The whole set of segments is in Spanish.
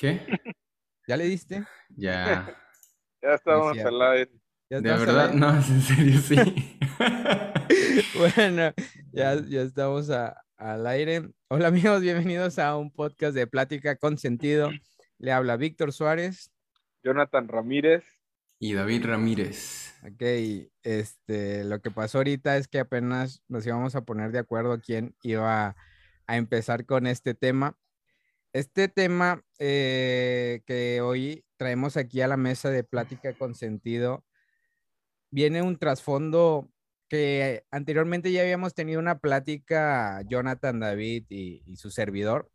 ¿Qué? ¿Ya le diste? Ya. Ya estamos cierto. al aire. ¿Ya De verdad, aire? no, en serio, sí. Bueno, ya, ya estamos a- al aire. Hola amigos, bienvenidos a un podcast de Plática con Sentido. Le habla Víctor Suárez. Jonathan Ramírez. Y David Ramírez. Ok, este, lo que pasó ahorita es que apenas nos íbamos a poner de acuerdo quién iba a empezar con este tema. Este tema eh, que hoy traemos aquí a la mesa de Plática con Sentido viene un trasfondo que anteriormente ya habíamos tenido una plática, Jonathan, David y, su servidor,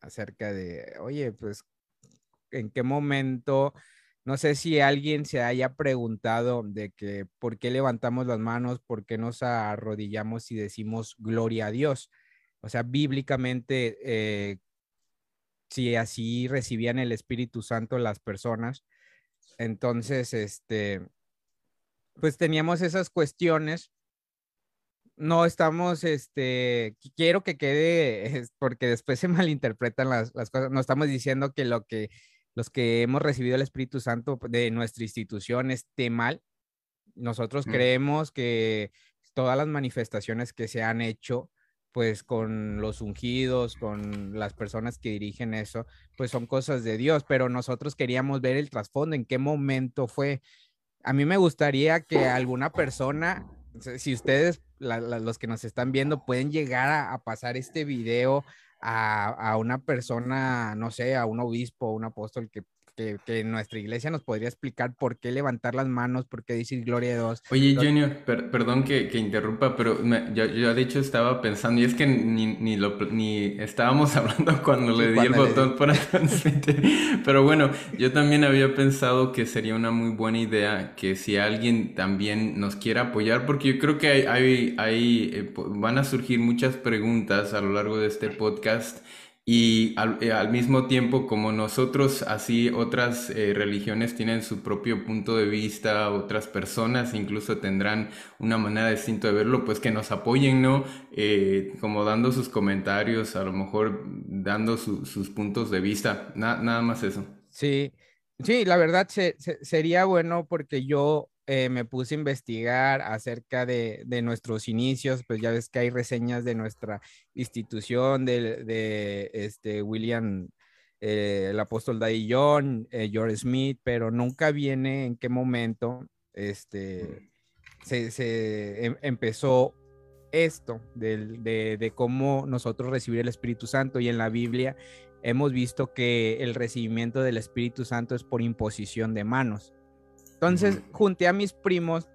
acerca de, oye, pues, ¿en qué momento? No sé si alguien se haya preguntado de que por qué levantamos las manos, por qué nos arrodillamos y decimos gloria a Dios. O sea, bíblicamente, eh, si así recibían el Espíritu Santo las personas, entonces, este, pues teníamos esas cuestiones. No estamos, este, qu- quiero que quede, porque después se malinterpretan las, las cosas. No estamos diciendo que lo que los que hemos recibido el Espíritu Santo de nuestra institución esté mal. Nosotros Mm. creemos que todas las manifestaciones que se han hecho, pues con los ungidos, con las personas que dirigen eso, pues son cosas de Dios, pero nosotros queríamos ver el trasfondo, en qué momento fue. A mí me gustaría que alguna persona, si ustedes, los que nos están viendo, pueden llegar a, a pasar este video a, a una persona, no sé, a un obispo, un apóstol que, que, nuestra iglesia nos podría explicar por qué levantar las manos, por qué decir gloria a Dios. Oye, Junior, per- perdón que, que interrumpa, pero me- yo, yo de hecho estaba pensando, y es que ni, ni, lo, ni estábamos hablando cuando Sí, le di el botón di. para transmitir, pero bueno, yo también había pensado que sería una muy buena idea que si alguien también nos quiera apoyar, porque yo creo que hay, hay, hay, eh, van a surgir muchas preguntas a lo largo de este podcast. Y al, eh, al mismo tiempo, como nosotros, así otras eh, religiones tienen su propio punto de vista, otras personas incluso tendrán una manera distinta de verlo, pues que nos apoyen, ¿no? Eh, como dando sus comentarios, a lo mejor dando su- sus puntos de vista, Na- nada más eso. Sí, sí, la verdad se- se- sería bueno porque yo eh, me puse a investigar acerca de, de nuestros inicios, pues ya ves que hay reseñas de nuestra institución, de, de este William, eh, el apóstol Daddy John, eh, George Smith, pero nunca viene en qué momento este, se, se em- empezó esto del- de, de cómo nosotros recibir el Espíritu Santo y en la Biblia hemos visto que el recibimiento del Espíritu Santo es por imposición de manos. Entonces, junté a mis primos,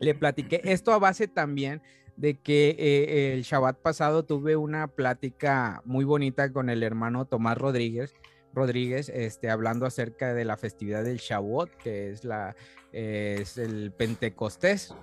le platiqué esto a base también de que eh, el Shabbat pasado tuve una plática muy bonita con el hermano Tomás Rodríguez, Rodríguez, este, hablando acerca de la festividad del Shavuot, que es la eh, es el Pentecostés.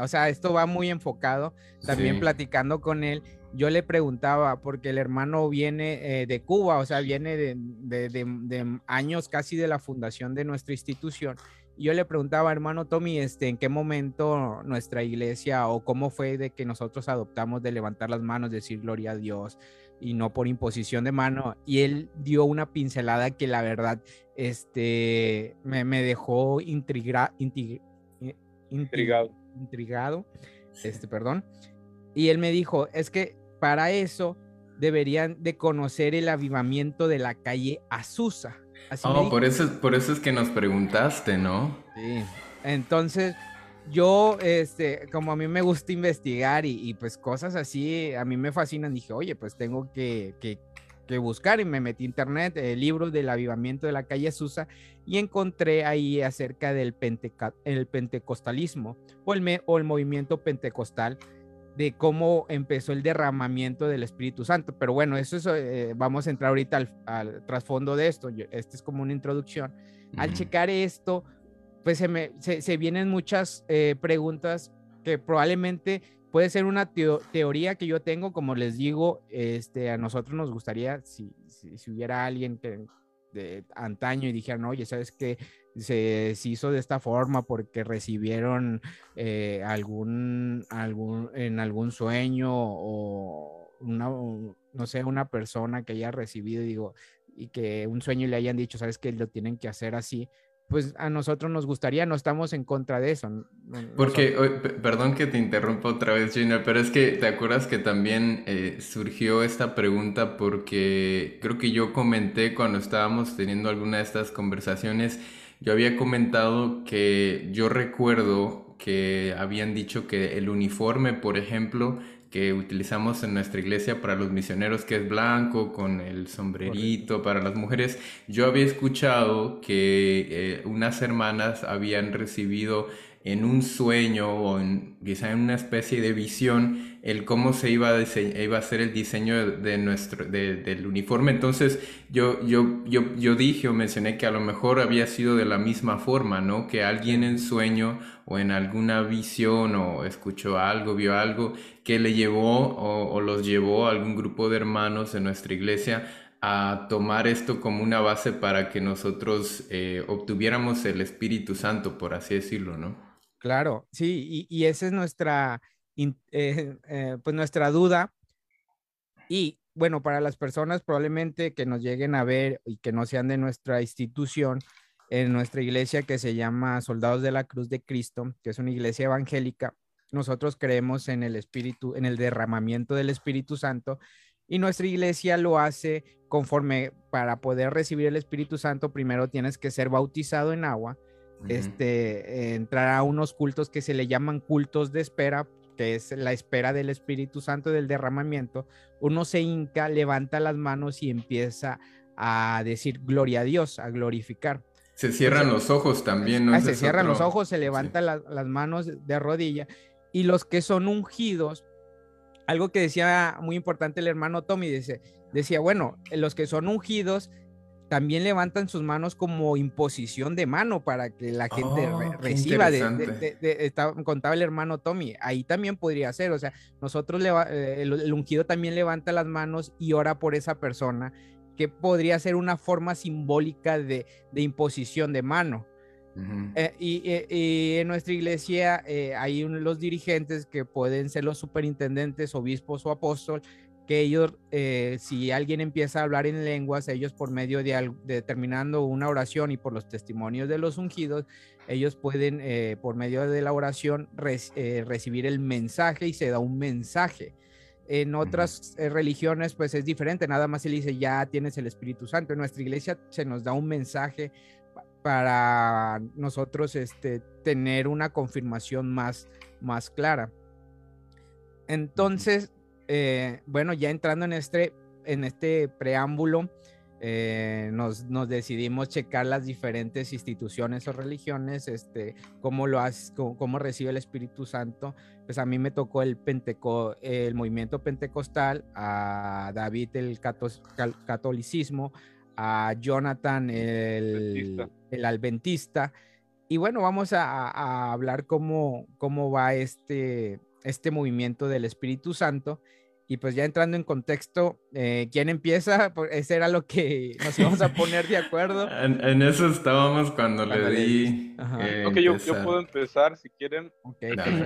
O sea, esto va muy enfocado. También Sí. platicando con él, yo le preguntaba, porque el hermano viene eh, de Cuba, o sea, viene de, de- de- de años casi de la fundación de nuestra institución. Yo le preguntaba, hermano Tommy, este, ¿en qué momento nuestra iglesia o cómo fue de que nosotros adoptamos de levantar las manos, decir gloria a Dios y no por imposición de mano? Y él dio una pincelada que la verdad, este, me, me dejó Intrigado. intrigado, este, perdón. Y él me dijo, es que para eso deberían de conocer el avivamiento de la calle Azusa. Así Oh, por eso, por eso es que nos preguntaste, ¿no? Sí. Entonces, yo, este, como a mí me gusta investigar y, y, pues cosas así, a mí me fascinan, dije, oye, pues tengo que, que, que buscar y me metí a internet, el libro del avivamiento de la calle Azusa y encontré ahí acerca del penteca- el pentecostalismo o el, me- o el movimiento pentecostal de cómo empezó el derramamiento del Espíritu Santo. Pero bueno, eso es, eh, vamos a entrar ahorita al, al trasfondo de esto. Yo, este es como una introducción. Al checar esto, pues se, me, se, se vienen muchas eh, preguntas que probablemente puede ser una teo- teoría que yo tengo, como les digo, este, a nosotros nos gustaría, si, si, si hubiera alguien que de antaño y dijeran, oye, ¿sabes qué? Se, hizo de esta forma porque recibieron eh, algún, algún, en algún sueño o una, no sé, una persona que haya recibido, digo, y que un sueño le hayan dicho, sabes que lo tienen que hacer así, pues a nosotros nos gustaría, no estamos en contra de eso. Porque, perdón que te interrumpa otra vez, Junior, pero es que te acuerdas que también eh, surgió esta pregunta porque creo que yo comenté cuando estábamos teniendo alguna de estas conversaciones, yo había comentado que yo recuerdo que habían dicho que el uniforme, por ejemplo, que utilizamos en nuestra iglesia para los misioneros, que es blanco, con el sombrerito para las mujeres. Yo había escuchado que eh, unas hermanas habían recibido en un sueño o en, quizá en una especie de visión el cómo se iba a, iba a hacer el diseño de, nuestro, del uniforme. Entonces yo, yo, yo, yo dije o mencioné que a lo mejor había sido de la misma forma, ¿no? Que alguien en sueño o en alguna visión o escuchó algo, vio algo que le llevó o, los llevó a algún grupo de hermanos en nuestra iglesia a tomar esto como una base para que nosotros eh, obtuviéramos el Espíritu Santo, por así decirlo, ¿no? Claro, sí, y, esa es nuestra, eh, eh, pues nuestra duda. Y bueno, para las personas probablemente que nos lleguen a ver y que no sean de nuestra institución, en nuestra iglesia que se llama Soldados de la Cruz de Cristo, que es una iglesia evangélica, nosotros creemos en el Espíritu, en el derramamiento del Espíritu Santo y nuestra iglesia lo hace conforme para poder recibir el Espíritu Santo, primero tienes que ser bautizado en agua este, entrar a unos cultos que se le llaman cultos de espera, que es la espera del Espíritu Santo del derramamiento, uno se hinca, levanta las manos y empieza a decir gloria a Dios, a glorificar. Se cierran los ojos también, ¿no? Ah, se cierran los ojos, se levanta las manos de rodilla y los que son ungidos, algo que decía muy importante el hermano Tommy, dice, decía, bueno, los que son ungidos también levantan sus manos como imposición de mano para que la gente oh, reciba. De, contaba el hermano Tommy, ahí también podría ser, o sea, nosotros, eh, el, ungido también levanta las manos y ora por esa persona, que podría ser una forma simbólica de, imposición de mano. Eh, eh, y, en nuestra iglesia hay los dirigentes que pueden ser los superintendentes, obispos o apóstoles, que ellos, eh, si alguien empieza a hablar en lenguas, ellos por medio de, determinando una oración y por los testimonios de los ungidos, ellos pueden eh, por medio de la oración eh, recibir el mensaje y se da un mensaje. En otras religiones pues es diferente, nada más se le dice ya tienes el Espíritu Santo. En nuestra iglesia se nos da un mensaje para nosotros este, tener una confirmación más, más clara. Entonces, eh, bueno, ya entrando en este, en este preámbulo, eh, nos, nos, decidimos checar las diferentes instituciones o religiones, este, cómo lo hace, cómo, recibe el Espíritu Santo. Pues a mí me tocó el, Penteco, el movimiento pentecostal, a David el catolicismo, a Jonathan el, el adventista. Y bueno, vamos a, a, hablar cómo, cómo va este, este movimiento del Espíritu Santo. Y pues ya entrando en contexto, eh, ¿quién empieza? Pues ese era lo que nos íbamos a poner de acuerdo. en, eso estábamos cuando, le di. ok, yo, yo, puedo empezar si quieren.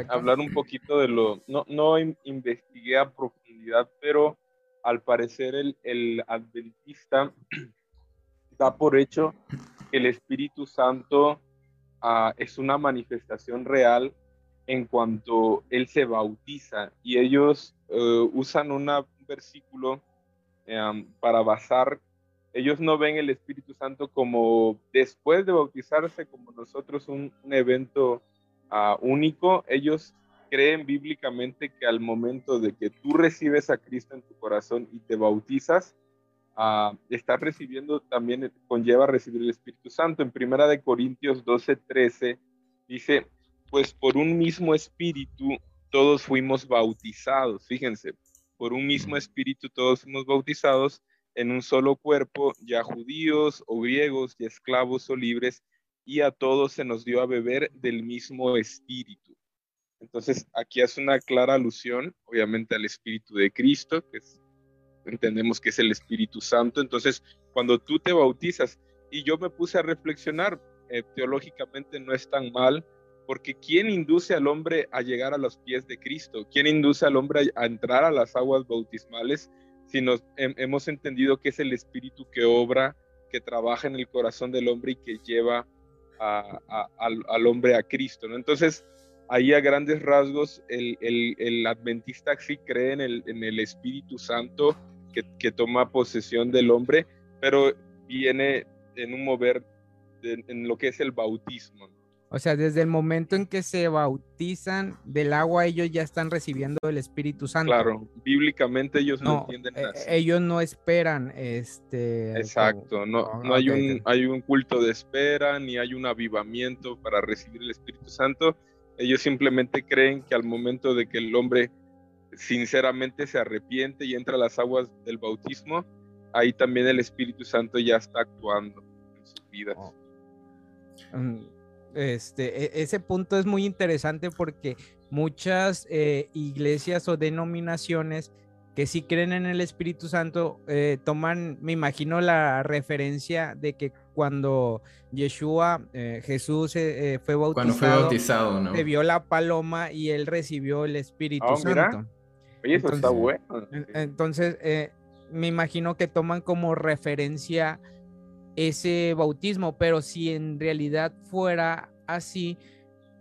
hablar un poquito de lo. No, no investigué a profundidad, pero al parecer el, el adventista da por hecho que el Espíritu Santo uh, es una manifestación real en cuanto él se bautiza y ellos eh, usan un versículo em, para basar, ellos no ven el Espíritu Santo como después de bautizarse, como nosotros un, evento ah, único, ellos creen bíblicamente que al momento de que tú recibes a Cristo en tu corazón y te bautizas, uh, estás recibiendo también, conlleva recibir el Espíritu Santo. En Primera de Corintios 12, 13 dice, pues por un mismo espíritu todos fuimos bautizados, fíjense, por un mismo espíritu todos fuimos bautizados en un solo cuerpo, ya judíos o griegos, ya esclavos o libres, y a todos se nos dio a beber del mismo espíritu. Entonces, aquí hace una clara alusión, obviamente, al espíritu de Cristo, que entendemos que es el Espíritu Santo. Entonces, cuando tú te bautizas, y yo me puse a reflexionar, eh, teológicamente no es tan mal, porque ¿quién induce al hombre a llegar a los pies de Cristo? ¿Quién induce al hombre a entrar a las aguas bautismales? sino hemos entendido que es el Espíritu que obra, que trabaja en el corazón del hombre y que lleva al, hombre a Cristo. ¿no? Entonces, ahí a grandes rasgos, el, adventista sí cree en el, Espíritu Santo que, que, toma posesión del hombre, pero viene en un mover en lo que es el bautismo. O sea, desde el momento en que se bautizan del agua, ellos ya están recibiendo el Espíritu Santo. Claro, bíblicamente ellos no, entienden eh, Ellos no esperan, este. Exacto, no, no hay un hay un culto de espera ni hay un avivamiento para recibir el Espíritu Santo. Ellos simplemente creen que al momento de que el hombre sinceramente se arrepiente y entra a las aguas del bautismo, ahí también el Espíritu Santo ya está actuando en sus vidas. Oh. Mm, este, e, ese punto es muy interesante porque muchas eh, iglesias o denominaciones que sí creen en el Espíritu Santo eh, toman, me imagino, la referencia de que cuando Yeshua, eh, Jesús fue bautizado, cuando fue bautizado ¿no? se vio la paloma y él recibió el Espíritu ah, Santo. Oye, eso está bueno. Entonces, me imagino que toman como referencia ese bautismo, pero si en realidad fuera así,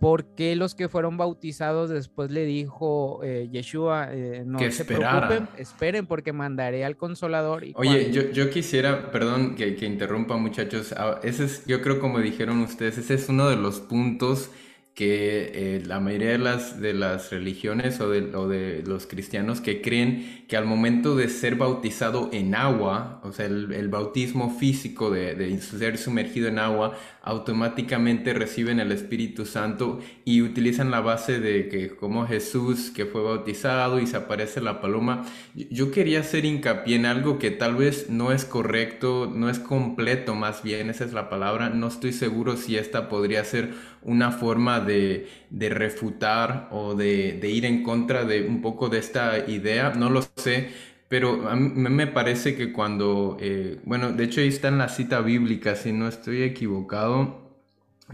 ¿por qué los que fueron bautizados después le dijo eh, Yeshua, eh, no se preocupen, esperen porque mandaré al consolador? Oye, yo, yo, quisiera, perdón que, que interrumpa muchachos, ah, ese es, yo creo como dijeron ustedes, ese es uno de los puntos que eh, la mayoría de las, de las religiones o de, o de, los cristianos que creen que al momento de ser bautizado en agua, o sea, el, el bautismo físico de, de, ser sumergido en agua, automáticamente reciben el Espíritu Santo y utilizan la base de que como Jesús que fue bautizado y se aparece la paloma. Yo quería hacer hincapié en algo que tal vez no es correcto, no es completo más bien, esa es la palabra, no estoy seguro si esta podría ser una forma de, refutar o de, ir en contra de un poco de esta idea, no lo sé, pero a mí me parece que cuando, eh, bueno, de hecho ahí está en la cita bíblica, si no estoy equivocado,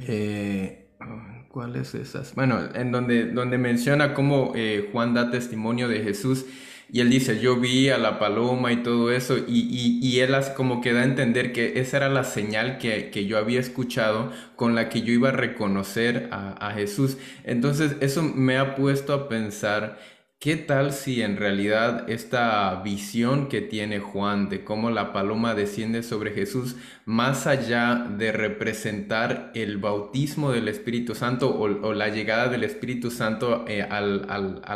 eh, ¿cuál es esas? Bueno, en donde, donde menciona cómo eh, Juan da testimonio de Jesús y él dice, yo vi a la paloma y todo eso, y, y, él como que da a entender que esa era la señal que, que, yo había escuchado con la que yo iba a reconocer a, a Jesús. Entonces eso me ha puesto a pensar ¿Qué tal si en realidad esta visión que tiene Juan de cómo la paloma desciende sobre Jesús, más allá de representar el bautismo del Espíritu Santo o, la llegada del Espíritu Santo eh, a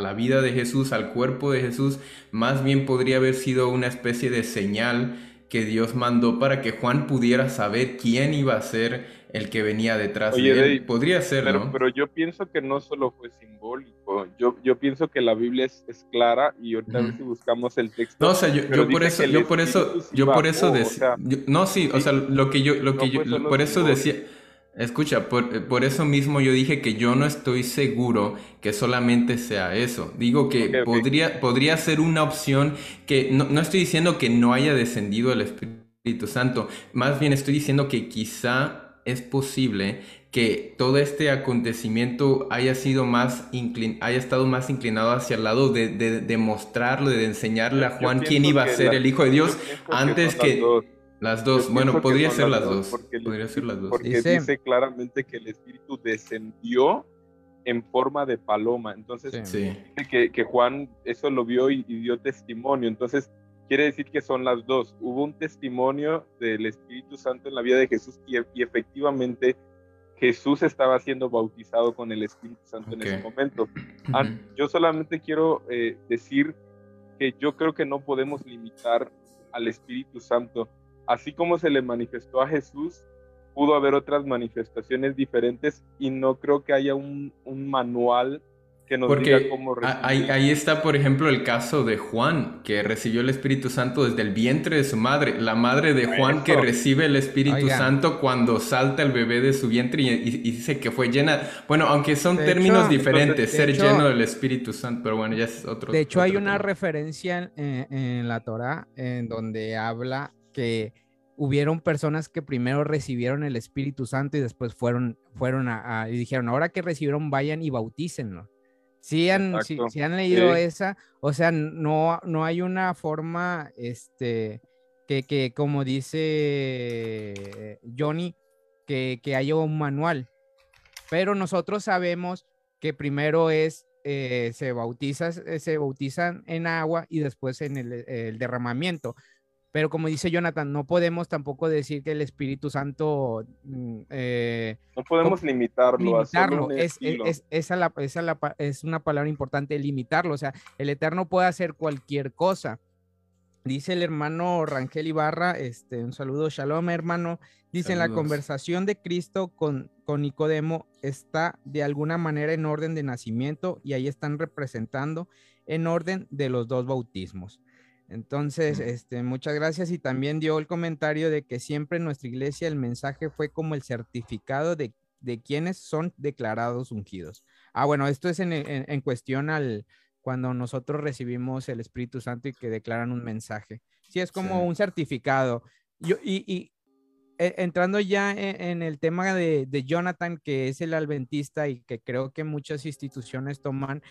la vida de Jesús, al cuerpo de Jesús, más bien podría haber sido una especie de señal que Dios mandó para que Juan pudiera saber quién iba a ser el que venía detrás de él. Podría ser, pero, Pero yo pienso que no solo fue simbólico. Yo, yo pienso que la Biblia es, es clara y ahorita si buscamos el texto. No, o sea, yo, yo por eso, yo por eso, yo por eso decía. No, sí, o sea, lo que yo, lo que yo, pues, por eso decía. Escucha, por, por, eso mismo yo dije que yo no estoy seguro que solamente sea eso. Digo que podría, podría ser una opción que no, no estoy diciendo que no haya descendido el Espíritu Santo. Más bien estoy diciendo que quizá es posible que todo este acontecimiento haya sido más haya estado más inclinado hacia el lado de, de, de mostrarle, de enseñarle a Juan quién iba a ser el Hijo de Dios antes que, las dos. bueno, podría ser las dos. podría ser las dos. Porque dice, claramente que el Espíritu descendió en forma de paloma. Entonces, que, que, Juan eso lo vio y dio testimonio. Entonces, quiere decir que son las dos. Hubo un testimonio del Espíritu Santo en la vida de Jesús y, efectivamente Jesús estaba siendo bautizado con el Espíritu Santo en ese momento. Ah, yo solamente quiero eh, decir que yo creo que no podemos limitar al Espíritu Santo. Así como se le manifestó a Jesús, pudo haber otras manifestaciones diferentes y no creo que haya un, un manual porque Ahí, está, por ejemplo, el caso de Juan, que recibió el Espíritu Santo desde el vientre de su madre. La madre de Juan que recibe el Espíritu Santo cuando salta el bebé de su vientre y, dice que fue llena. Bueno, aunque son términos diferentes, ser lleno del Espíritu Santo, pero bueno, ya es otro. De hecho, hay una referencia en, la Torah en donde habla que hubieron personas que primero recibieron el Espíritu Santo y después fueron, fueron a, y dijeron, ahora que recibieron, vayan y bautícenlo. Si han, han leído esa, o sea, no, no hay una forma, este, que, que como dice Johnny, que, que haya un manual. Pero nosotros sabemos que primero es eh, se bautiza, se bautizan en agua y después en el, derramamiento. Pero como dice Jonathan, no podemos tampoco decir que el Espíritu Santo... Mm, eh, no podemos limitarlo. limitarlo. Es, es, esa, la, esa es una palabra importante, limitarlo. O sea, el Eterno puede hacer cualquier cosa. Dice el hermano Rangel Ibarra, este, un saludo, shalom hermano. Dice, en la conversación de Cristo con, con Nicodemo está de alguna manera en orden de nacimiento y ahí están representando en orden de los dos bautismos. Entonces, este, muchas gracias y también dio el comentario de que siempre en nuestra iglesia el mensaje fue como el certificado de, de quienes son declarados ungidos. Ah, bueno, esto es en, en cuestión al, cuando nosotros recibimos el Espíritu Santo y que declaran un mensaje. Sí, es como un certificado. Yo, y, y e, entrando ya e, en, el tema de, de, Jonathan, que es el adventista y que creo que muchas instituciones toman,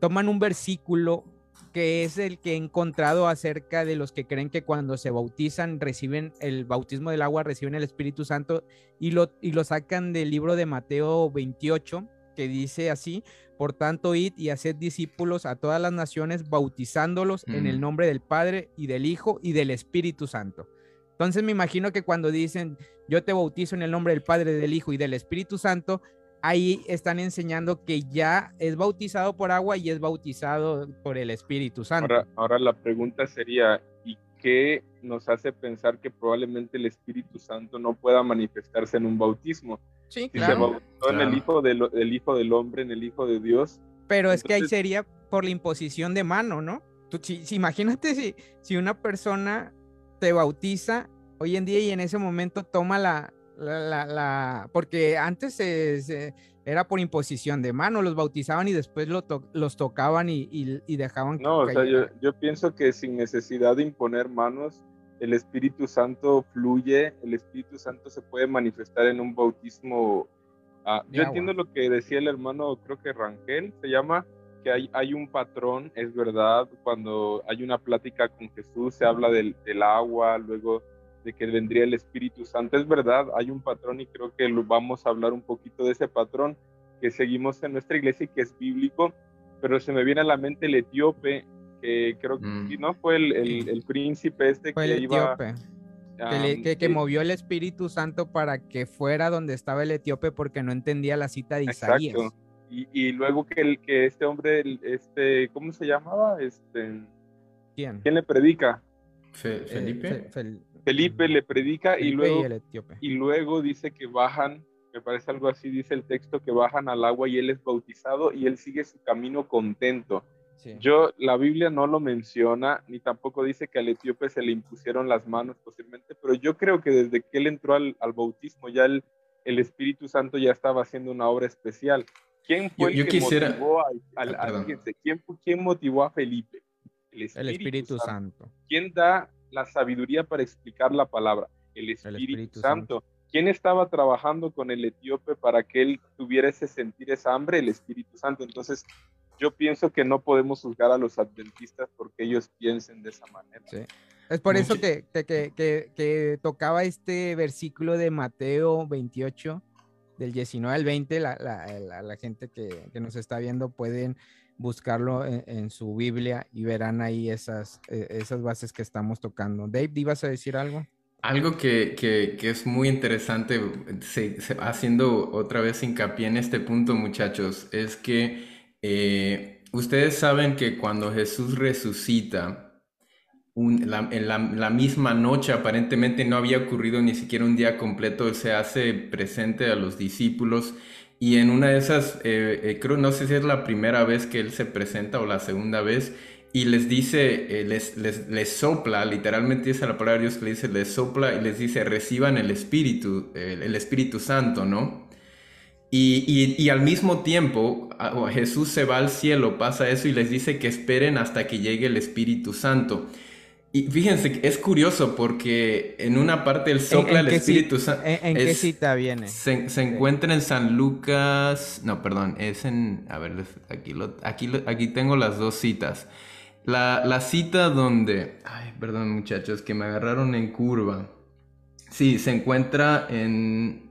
toman un versículo que es el que he encontrado acerca de los que creen que cuando se bautizan reciben el bautismo del agua, reciben el Espíritu Santo y lo, y lo sacan del libro de Mateo 28, que dice así, por tanto, id y haced discípulos a todas las naciones, bautizándolos en el mm. nombre del Padre y del Hijo y del Espíritu Santo. Entonces me imagino que cuando dicen, yo te bautizo en el nombre del Padre, del Hijo y del Espíritu Santo, ahí están enseñando que ya es bautizado por agua y es bautizado por el Espíritu Santo. Ahora, ahora la pregunta sería, ¿y qué nos hace pensar que probablemente el Espíritu Santo no pueda manifestarse en un bautismo? Sí, claro. en el hijo, del, hijo del Hombre, en el Hijo de Dios. Pero es que ahí sería por la imposición de mano, ¿no? Tú, si, imagínate si, si una persona te bautiza hoy en día y en ese momento toma la, la, la, porque antes se, era por imposición de mano, los bautizaban y después lo los tocaban y, y, dejaban. No, o sea, yo, yo, pienso que sin necesidad de imponer manos, el Espíritu Santo fluye, el Espíritu Santo se puede manifestar en un bautismo. Ah, yo entiendo lo que decía el hermano, creo que Rangel se llama, que hay, hay un patrón, es verdad, cuando hay una plática con Jesús se habla del, del agua, luego de que vendría el Espíritu Santo, es verdad, hay un patrón y creo que lo vamos a hablar un poquito de ese patrón que seguimos en nuestra iglesia y que es bíblico, pero se me viene a la mente el etíope creo que mm. no fue el, el, príncipe este que iba... que, que, movió el Espíritu Santo para que fuera donde estaba el etíope porque no entendía la cita de Isaías. Y, y, luego que, el, que este hombre, este, ¿cómo se llamaba? Este, ¿Quién? ¿Quién le predica? Eh, Felipe. Felipe le predica y luego, y luego dice que bajan, me parece algo así, dice el texto, que bajan al agua y él es bautizado y él sigue su camino contento. Yo, la Biblia no lo menciona, ni tampoco dice que al etíope se le impusieron las manos posiblemente, pero yo creo que desde que él entró al, bautismo, ya el, el, Espíritu Santo ya estaba haciendo una obra especial. ¿Quién fue el que motivó a, ¿quién, motivó a Felipe? El Espíritu, Santo. ¿Quién da la sabiduría para explicar la palabra? El Espíritu, Santo. ¿Quién estaba trabajando con el etíope para que él tuviera ese sentir, esa hambre? El Espíritu Santo. Entonces, yo pienso que no podemos juzgar a los adventistas porque ellos piensen de esa manera. Es por eso que, que, tocaba este versículo de Mateo 28, del 19 al 20. La, la, la, gente que, nos está viendo pueden buscarlo en, su Biblia y verán ahí esas, e, esas bases que estamos tocando. Dave, ¿ibas a decir algo? Algo que, que, que, es muy interesante, haciendo otra vez hincapié en este punto, muchachos, es que eh, ustedes saben que cuando Jesús resucita, en la, misma noche aparentemente no había ocurrido ni siquiera un día completo, se hace presente a los discípulos y en una de esas, eh, eh, no sé si es la primera vez que Él se presenta o la segunda vez, y les dice, les, les, sopla, literalmente dice la palabra de Dios que le dice, les sopla y les dice, reciban el Espíritu, el Espíritu Santo, ¿no? Y, al mismo tiempo, Jesús se va al cielo, pasa eso y les dice que esperen hasta que llegue el Espíritu Santo. Y fíjense, es curioso porque en una parte el sopla el Espíritu Santo. ¿En, qué cita viene? Se, encuentra en San Lucas. No, perdón, es en. A ver, aquí, aquí, aquí tengo las dos citas. La, la, cita donde. Ay, perdón, muchachos, que me agarraron en curva. Sí, se encuentra en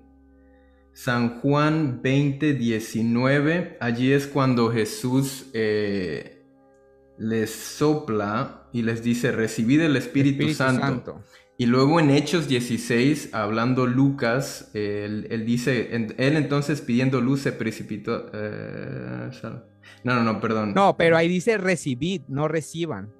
San Juan 20, 19. Allí es cuando Jesús. Eh, les sopla y les dice, recibid el Espíritu, Santo. Y luego en Hechos 16, hablando Lucas, él, dice, él entonces pidiendo luz se precipitó. Eh, no, no, no, perdón. No, pero ahí dice recibid, no reciban.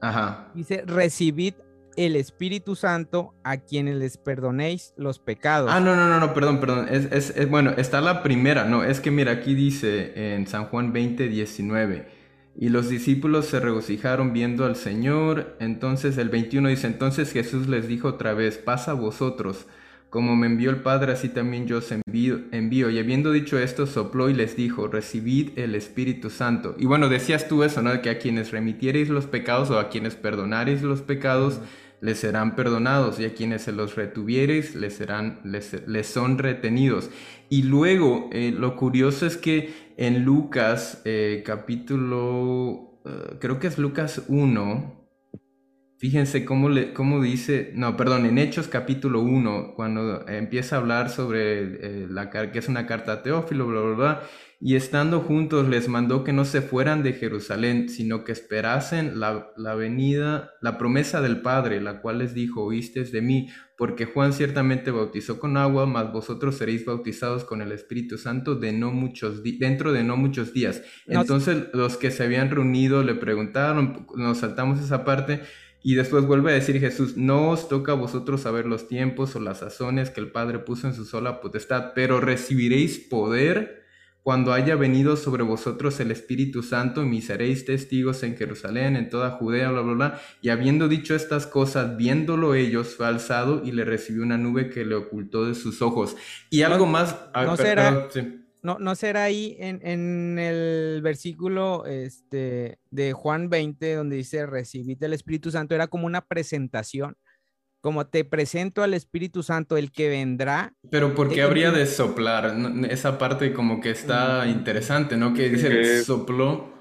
Ajá. Dice recibid el Espíritu Santo a quienes les perdonéis los pecados. Ah, no, no, no, no perdón, perdón. Es, es, bueno, está la primera, no, es que mira, aquí dice en San Juan 20, 19. Y los discípulos se regocijaron viendo al Señor. Entonces el 21 dice, entonces Jesús les dijo otra vez, pasa a vosotros. Como me envió el Padre, así también yo os envío, envío. Y habiendo dicho esto, sopló y les dijo, recibid el Espíritu Santo. Y bueno, decías tú eso, ¿no? Que a quienes remitiereis los pecados o a quienes perdonareis los pecados, les serán perdonados. Y a quienes se los retuviereis, les, serán, les, les son retenidos. Y luego, eh, lo curioso es que en Lucas, eh, capítulo, eh, creo que es Lucas 1, fíjense cómo, le, cómo dice, no, perdón, en Hechos capítulo 1, cuando empieza a hablar sobre eh, la, que es una carta a Teófilo, bla, bla, bla, y estando juntos les mandó que no se fueran de Jerusalén, sino que esperasen la, la, venida, la promesa del Padre, la cual les dijo, oísteis de mí, porque Juan ciertamente bautizó con agua, mas vosotros seréis bautizados con el Espíritu Santo de no muchos dentro de no muchos días. Entonces los que se habían reunido le preguntaron, nos saltamos esa parte, y después vuelve a decir Jesús, no os toca a vosotros saber los tiempos o las sazones que el Padre puso en su sola potestad, pero recibiréis poder cuando haya venido sobre vosotros el Espíritu Santo, y me seréis testigos en Jerusalén, en toda Judea, bla, bla, bla. Y habiendo dicho estas cosas, viéndolo ellos, fue alzado y le recibió una nube que le ocultó de sus ojos. Y algo más... Ah, no, será, no, no, será ahí en, en, el versículo este, de Juan 20, donde dice, recibid el Espíritu Santo, era como una presentación como te presento al Espíritu Santo, el que vendrá. Pero ¿por qué habría de soplar? Esa parte como que está interesante, ¿no? Que dice sopló.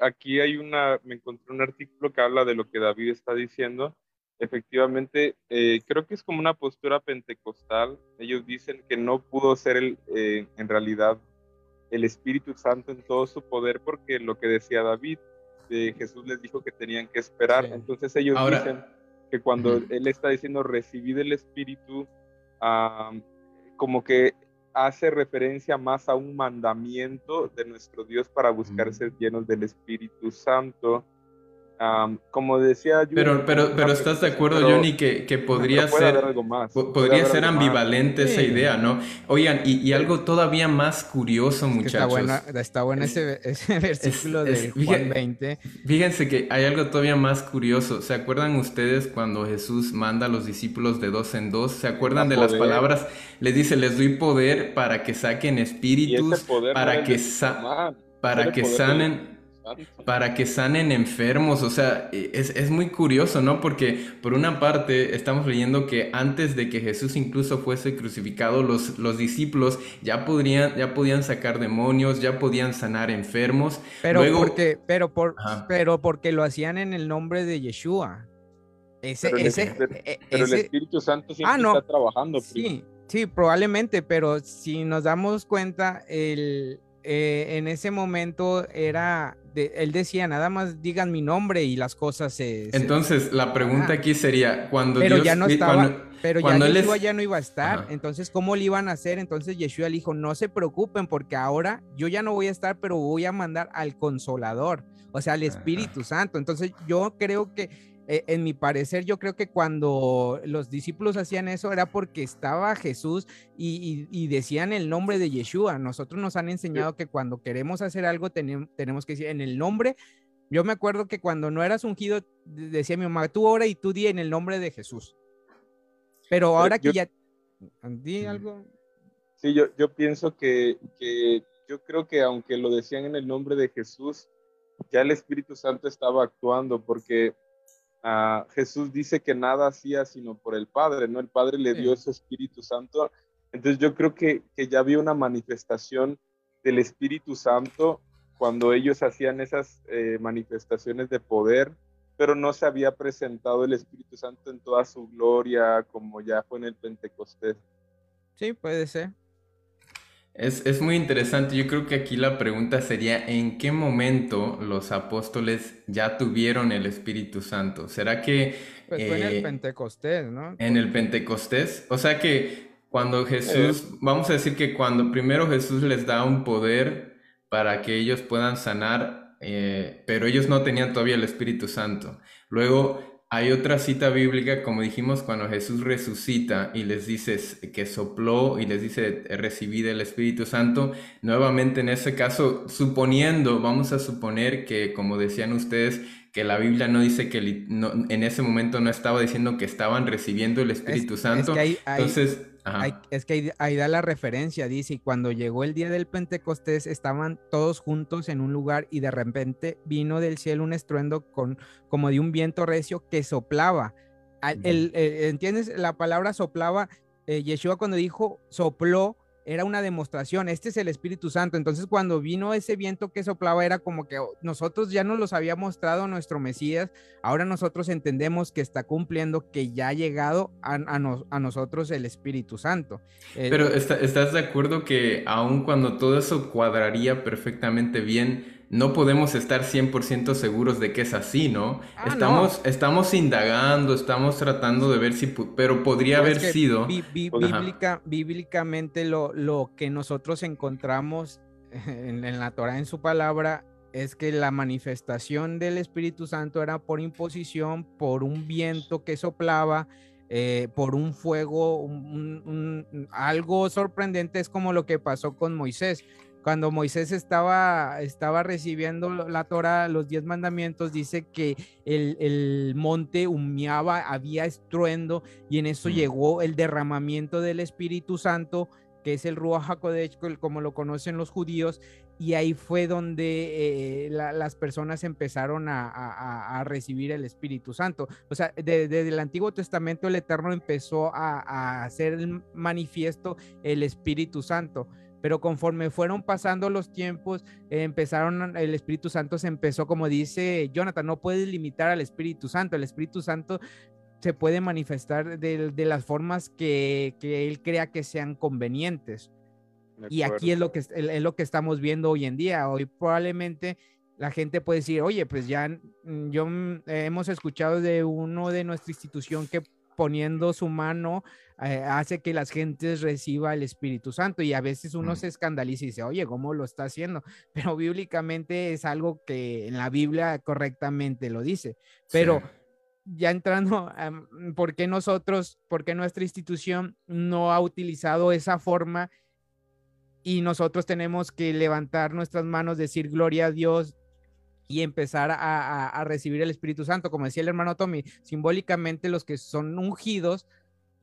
Aquí hay una, me encontré un artículo que habla de lo que David está diciendo. Efectivamente, eh, creo que es como una postura pentecostal. Ellos dicen que no pudo ser el, eh, en realidad el Espíritu Santo en todo su poder porque lo que decía David, Jesús les dijo que tenían que esperar. Entonces ellos dicen que cuando él está diciendo recibid el Espíritu, como que hace referencia más a un mandamiento de nuestro Dios para buscar ser llenos del Espíritu Santo como decía pero pero pero estás de acuerdo Johnny que, que podría ser algo más. podría ser ambivalente esa idea no oigan y, algo todavía más curioso muchachos está buena está bueno ese, ese versículo de Juan 20 fíjense que hay algo todavía más curioso. Se acuerdan ustedes cuando Jesús manda a los discípulos de dos en dos se acuerdan de las palabras les dice les doy poder para que saquen espíritus para que para que sanen para que sanen enfermos. O sea, e, es, muy curioso, ¿no? Porque por una parte estamos leyendo que antes de que Jesús incluso fuese crucificado, los, los discípulos ya, podrían, ya podían sacar demonios, ya podían sanar enfermos. Pero, porque, pero, por, pero porque lo hacían en el nombre de Yeshua. Ese, pero, el, e, el Espíritu Santo siempre ah, está trabajando. Sí, sí, probablemente, pero si nos damos cuenta, el, eh, en ese momento era él decía, nada más digan mi nombre y las cosas se... Entonces, la pregunta aquí sería, cuando pero ya no estaba, pero ya Yeshua ya no iba a estar, entonces, ¿cómo le iban a hacer? Entonces Yeshua le dijo, no se preocupen porque ahora yo ya no voy a estar, pero voy a mandar al Consolador, o sea, al Espíritu Santo. Entonces, yo creo que eh, en mi parecer, yo creo que cuando los discípulos hacían eso era porque estaba Jesús y, decían el nombre de Yeshua. Nosotros nos han enseñado que cuando queremos hacer algo tenemos que decir en el nombre. Yo me acuerdo que cuando no eras ungido, decía mi mamá, tú ora y tú di en el nombre de Jesús. Pero ahora que ya... ¿Di algo? Sí, yo, yo pienso que, que yo creo que aunque lo decían en el nombre de Jesús, ya el Espíritu Santo estaba actuando porque Jesús dice que nada hacía sino por el Padre, ¿no? El Padre le dio ese Espíritu Santo. Entonces yo creo que, que ya había una manifestación del Espíritu Santo cuando ellos hacían esas eh, manifestaciones de poder, pero no se había presentado el Espíritu Santo en toda su gloria como ya fue en el Pentecostés. Sí, puede ser. Es, muy interesante. Yo creo que aquí la pregunta sería, ¿en qué momento los apóstoles ya tuvieron el Espíritu Santo? ¿Será que... Pues fue en el eh, Pentecostés, ¿no? En el Pentecostés. O sea que cuando Jesús, vamos a decir que cuando primero Jesús les da un poder para que ellos puedan sanar, eh, pero ellos no tenían todavía el Espíritu Santo. Luego hay otra cita bíblica, como dijimos, cuando Jesús resucita y les dice que sopló y les dice recibid el Espíritu Santo. Nuevamente en ese caso, suponiendo, vamos a suponer que, como decían ustedes, que la Biblia no dice que en ese momento no estaba diciendo que estaban recibiendo el Espíritu Santo. Entonces, es que ahí, da la referencia, dice, y cuando llegó el día del Pentecostés estaban todos juntos en un lugar y de repente vino del cielo un estruendo con, como de un viento recio que soplaba. El, ¿Entiendes? La palabra soplaba, eh, Yeshua cuando dijo sopló, era una demostración, este es el Espíritu Santo. Entonces cuando vino ese viento que soplaba era como que oh, nosotros ya nos los había mostrado nuestro Mesías, ahora nosotros entendemos que está cumpliendo, que ya ha llegado a, nosotros el Espíritu Santo. Pero ¿estás de acuerdo que aun cuando todo eso cuadraría perfectamente bien, no podemos estar 100% seguros de que es así, ¿no? Ah, estamos, estamos indagando, estamos tratando de ver si, pero podría haber sido. bíblicamente lo, lo, que nosotros encontramos en, la Torah, en su palabra, es que la manifestación del Espíritu Santo era por imposición, por un viento que soplaba, eh, por un fuego, algo sorprendente es como lo que pasó con Moisés cuando Moisés estaba, estaba recibiendo la Torah, los diez mandamientos, dice que el, monte humeaba, había estruendo y en eso mm. llegó el derramamiento del Espíritu Santo, que es el Ruach HaKodesh, como lo conocen los judíos, y ahí fue donde eh, las personas empezaron a, recibir el Espíritu Santo. O sea, desde el Antiguo Testamento el Eterno empezó a, hacer manifiesto el Espíritu Santo pero conforme fueron pasando los tiempos, empezaron, el Espíritu Santo se empezó, como dice Jonathan, no puedes limitar al Espíritu Santo, el Espíritu Santo se puede manifestar de, las formas que, él crea que sean convenientes. Y aquí es lo, que, es lo que estamos viendo hoy en día. Hoy probablemente la gente puede decir, oye, pues ya mm, yo mm, hemos escuchado de uno de nuestra institución que poniendo su mano eh, hace que las gentes reciba el Espíritu Santo y a veces uno mm. se escandaliza y dice, oye, ¿cómo lo está haciendo? Pero bíblicamente es algo que en la Biblia correctamente lo dice. Pero ya entrando, ¿por qué nosotros, por qué nuestra institución no ha utilizado esa forma? Y nosotros tenemos que levantar nuestras manos, decir gloria a Dios, y empezar a, recibir el Espíritu Santo. Como decía el hermano Tommy, simbólicamente los que son ungidos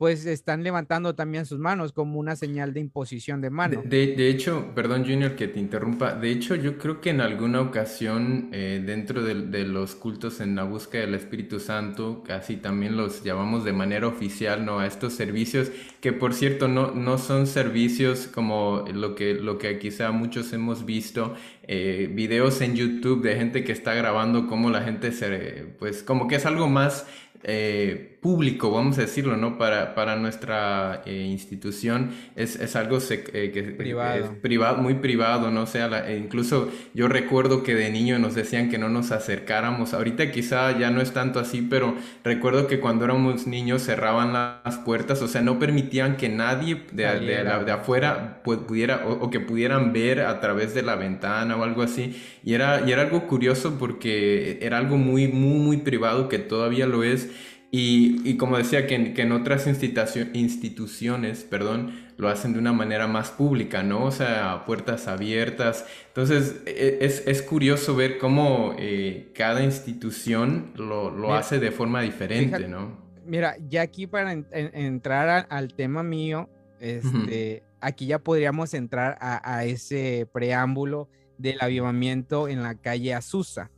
pues están levantando también sus manos como una señal de imposición de mano. De, hecho, perdón Junior que te interrumpa, de hecho yo creo que en alguna ocasión eh, dentro de, los cultos en la búsqueda del Espíritu Santo, casi también los llamamos de manera oficial, ¿no? A estos servicios, que por cierto no, no son servicios como lo que, lo que quizá muchos hemos visto, eh, videos en YouTube de gente que está grabando cómo la gente se, pues como que es algo más eh, público, vamos a decirlo, ¿no? Para, para nuestra eh, institución es, es algo eh, que privado. privado, muy privado, ¿no? O sea, incluso yo recuerdo que de niño nos decían que no nos acercáramos. Ahorita quizá ya no es tanto así, pero recuerdo que cuando éramos niños cerraban las puertas, o sea, no permitían que nadie de, de, afuera pudiera o, que pudieran ver a través de la ventana o algo así. Y era, y era algo curioso porque era algo muy, muy, muy privado que todavía lo es. Y, y como decía, que, que en otras instituciones, perdón, lo hacen de una manera más pública, ¿no? O sea, puertas abiertas. Entonces, e, es, es curioso ver cómo eh, cada institución lo, lo hace de forma diferente, ¿no? Mira, ya aquí para entrar al tema mío, este, aquí ya podríamos entrar a, a ese preámbulo del avivamiento en la calle Azusa.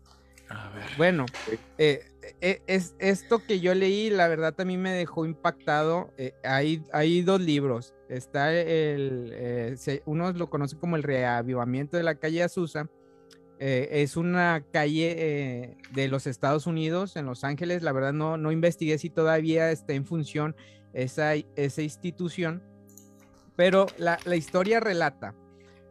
A ver. Bueno, eh, e, es, esto que yo leí, la verdad también me dejó impactado. Eh, hay, dos libros. Está el, eh, uno lo conoce como el reavivamiento de la calle Azusa. Eh, es una calle de los Estados Unidos, en Los Ángeles. La verdad no, no investigué si todavía está en función esa, esa institución. Pero la, la historia relata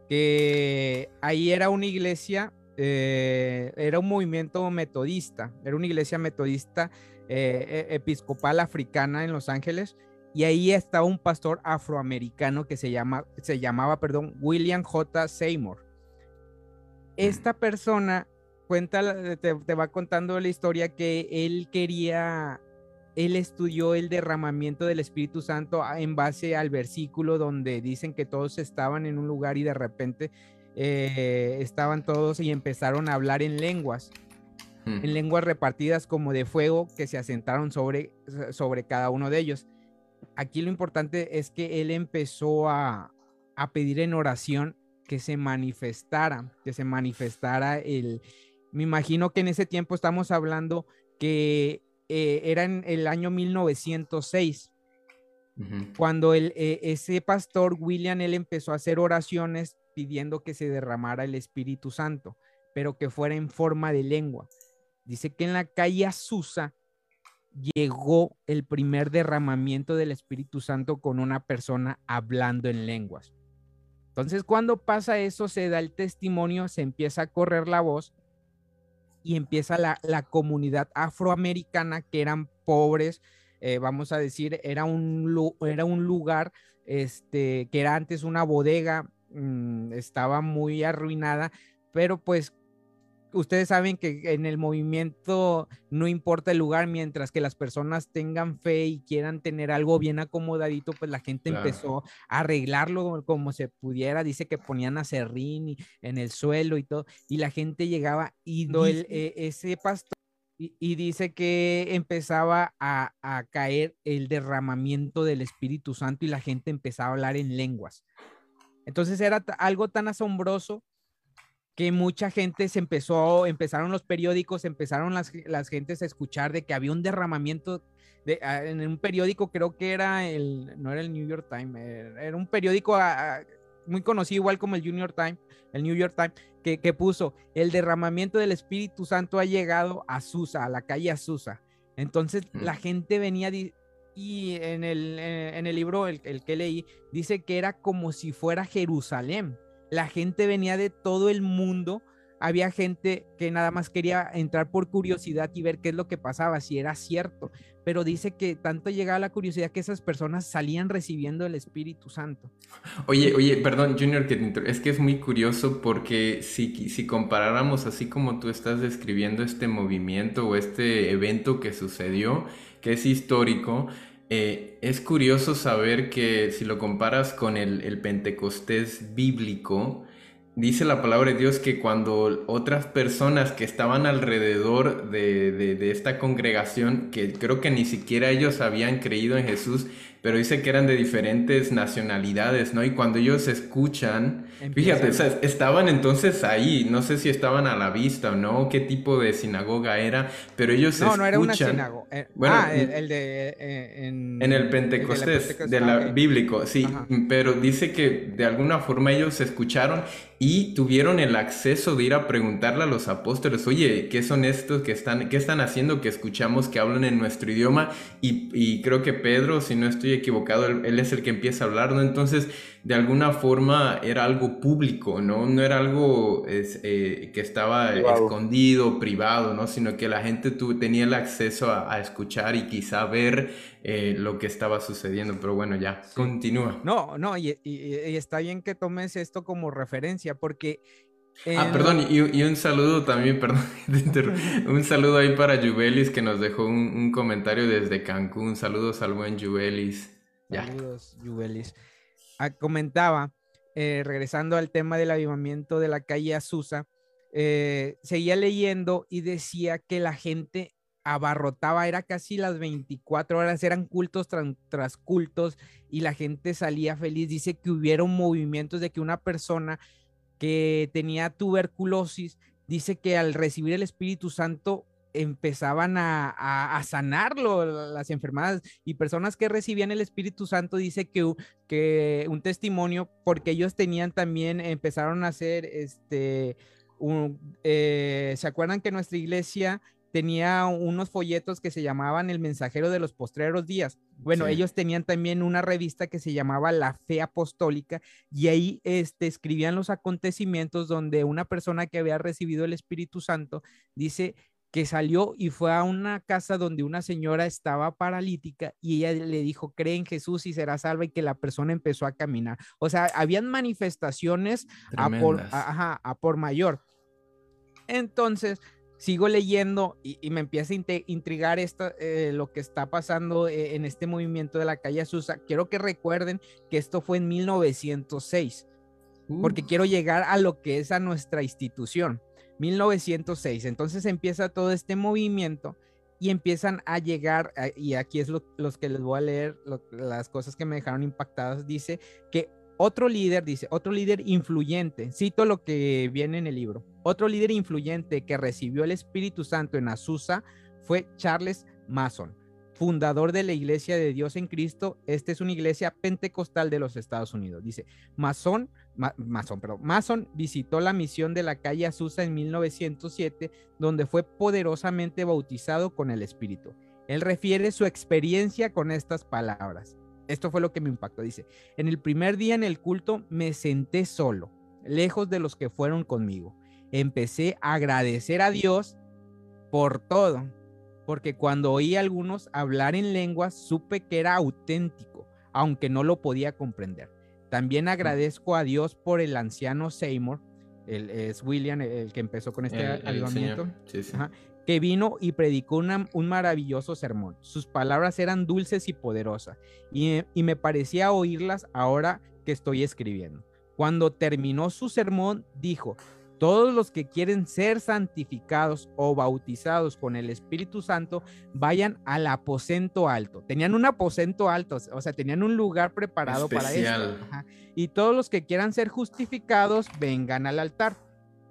que ahí era una iglesia eh, era un movimiento metodista, era una iglesia metodista eh, e, episcopal africana en Los Ángeles y ahí estaba un pastor afroamericano que se, llama, se llamaba, perdón, William J. Seymour. Esta persona cuenta, te, te va contando la historia que él quería, él estudió el derramamiento del Espíritu Santo en base al versículo donde dicen que todos estaban en un lugar y de repente eh, estaban todos y empezaron a hablar en lenguas, en hmm. lenguas repartidas como de fuego que se asentaron sobre, sobre cada uno de ellos. Aquí lo importante es que él empezó a, a pedir en oración que se manifestara, que se manifestara el... Me imagino que en ese tiempo estamos hablando que eh, era en el año 1906, cuando el, eh, ese pastor William, él empezó a hacer oraciones pidiendo que se derramara el Espíritu Santo, pero que fuera en forma de lengua. Dice que en la calle Azusa llegó el primer derramamiento del Espíritu Santo con una persona hablando en lenguas. Entonces, cuando pasa eso, se da el testimonio, se empieza a correr la voz y empieza la, comunidad afroamericana que eran pobres, eh, vamos a decir, era un, era un lugar este, que era antes una bodega Mm, estaba muy arruinada, pero pues ustedes saben que en el movimiento no importa el lugar, mientras que las personas tengan fe y quieran tener algo bien acomodadito, pues la gente empezó a arreglarlo como se pudiera. Dice que ponían a serrín en el suelo y todo, y la gente llegaba y e, ese pastor y, dice que empezaba a, a caer el derramamiento del Espíritu Santo y la gente empezaba a hablar en lenguas. Entonces era algo tan asombroso que mucha gente se empezó, empezaron los periódicos, empezaron las, las gentes a escuchar de que había un derramamiento de, ah, en un periódico, creo que era el, no era el New York Times, era un periódico ah, ah, muy conocido igual como el Junior Time, el New York Times, que, que, puso el derramamiento del Espíritu Santo ha llegado a Susa, a la calle Azusa. Entonces la gente venía y en el, eh, en el libro, el, el, que leí, dice que era como si fuera Jerusalén. La gente venía de todo el mundo. Había gente que nada más quería entrar por curiosidad y ver qué es lo que pasaba, si era cierto. Pero dice que tanto llegaba la curiosidad que esas personas salían recibiendo el Espíritu Santo. Oye, oye, perdón, Junior, que es que es muy curioso porque si, si comparáramos así como tú estás describiendo este movimiento o este evento que sucedió, que es histórico, eh, es curioso saber que si lo comparas con el, el, Pentecostés bíblico, dice la palabra de Dios que cuando otras personas que estaban alrededor de, de, esta congregación, que creo que ni siquiera ellos habían creído en Jesús, pero dice que eran de diferentes nacionalidades, ¿no? Y cuando ellos escuchan, fíjate, estaban entonces ahí, no sé si estaban a la vista o no, qué tipo de sinagoga era, pero ellos no, escuchan... No, no era una sinagoga. Eh, bueno, ah, el, de... Eh, en, el Pentecostés, de la, bíblico, sí, pero dice que de alguna forma ellos escucharon y tuvieron el acceso de ir a preguntarle a los apóstoles, oye, ¿qué son estos que están, qué están haciendo que escuchamos que hablan en nuestro idioma? Y, y creo que Pedro, si no estoy equivocado, él, es el que empieza a hablar, ¿no? Entonces, de alguna forma era algo público, ¿no? No era algo eh, que estaba escondido, privado, ¿no? Sino que la gente tenía el acceso a, escuchar y quizá ver eh, lo que estaba sucediendo, pero bueno, ya, continúa. No, no, y, está bien que tomes esto como referencia, porque Ah, perdón, y, un saludo también, perdón, un saludo ahí para Jubelis que nos dejó un, comentario desde Cancún. Saludos al buen Jubelis. Saludos, ah, comentaba, eh, regresando al tema del avivamiento de la calle Azusa, eh, seguía leyendo y decía que la gente abarrotaba, era casi las 24 horas, eran cultos tras, cultos y la gente salía feliz. Dice que hubieron movimientos de que una persona que tenía tuberculosis, dice que al recibir el Espíritu Santo empezaban a, sanarlo, las enfermedades y personas que recibían el Espíritu Santo, dice que, que un testimonio, porque ellos tenían también, empezaron a hacer, este, eh, ¿se acuerdan que nuestra iglesia tenía unos folletos que se llamaban El Mensajero de los Postreros Días. Bueno, ellos tenían también una revista que se llamaba La Fe Apostólica y ahí este, escribían los acontecimientos donde una persona que había recibido el Espíritu Santo dice que salió y fue a una casa donde una señora estaba paralítica y ella le dijo, cree en Jesús y será salva y que la persona empezó a caminar. O sea, habían manifestaciones a por, a por mayor. Entonces, sigo leyendo y, me empieza a intrigar esto, eh, lo que está pasando eh, en este movimiento de la calle Azusa. Quiero que recuerden que esto fue en 1906, porque quiero llegar a lo que es a nuestra institución. 1906. Entonces empieza todo este movimiento y empiezan a llegar, y aquí es lo, los que les voy a leer, las cosas que me dejaron impactadas, dice que otro líder, dice, otro líder influyente, cito lo que viene en el libro, otro líder influyente que recibió el Espíritu Santo en Azusa fue Charles Mason, fundador de la Iglesia de Dios en Cristo. Esta es una iglesia pentecostal de los Estados Unidos. Dice, Mason, Mason, perdón, Mason visitó la misión de la calle Azusa en 1907, donde fue poderosamente bautizado con el Espíritu. Él refiere su experiencia con estas palabras. Esto fue lo que me impactó. Dice, en el primer día en el culto me senté solo, lejos de los que fueron conmigo. Empecé a agradecer a Dios por todo, porque cuando oí a algunos hablar en lenguas supe que era auténtico, aunque no lo podía comprender. También agradezco a Dios por el anciano Seymour, el, es William el, que empezó con este avivamiento, que vino y predicó un maravilloso sermón. Sus palabras eran dulces y poderosas, y, y me parecía oírlas ahora que estoy escribiendo. Cuando terminó su sermón, dijo, todos los que quieren ser santificados o bautizados con el Espíritu Santo vayan al aposento alto. Tenían un aposento alto, o sea, tenían un lugar preparado para eso. Y todos los que quieran ser justificados vengan al altar.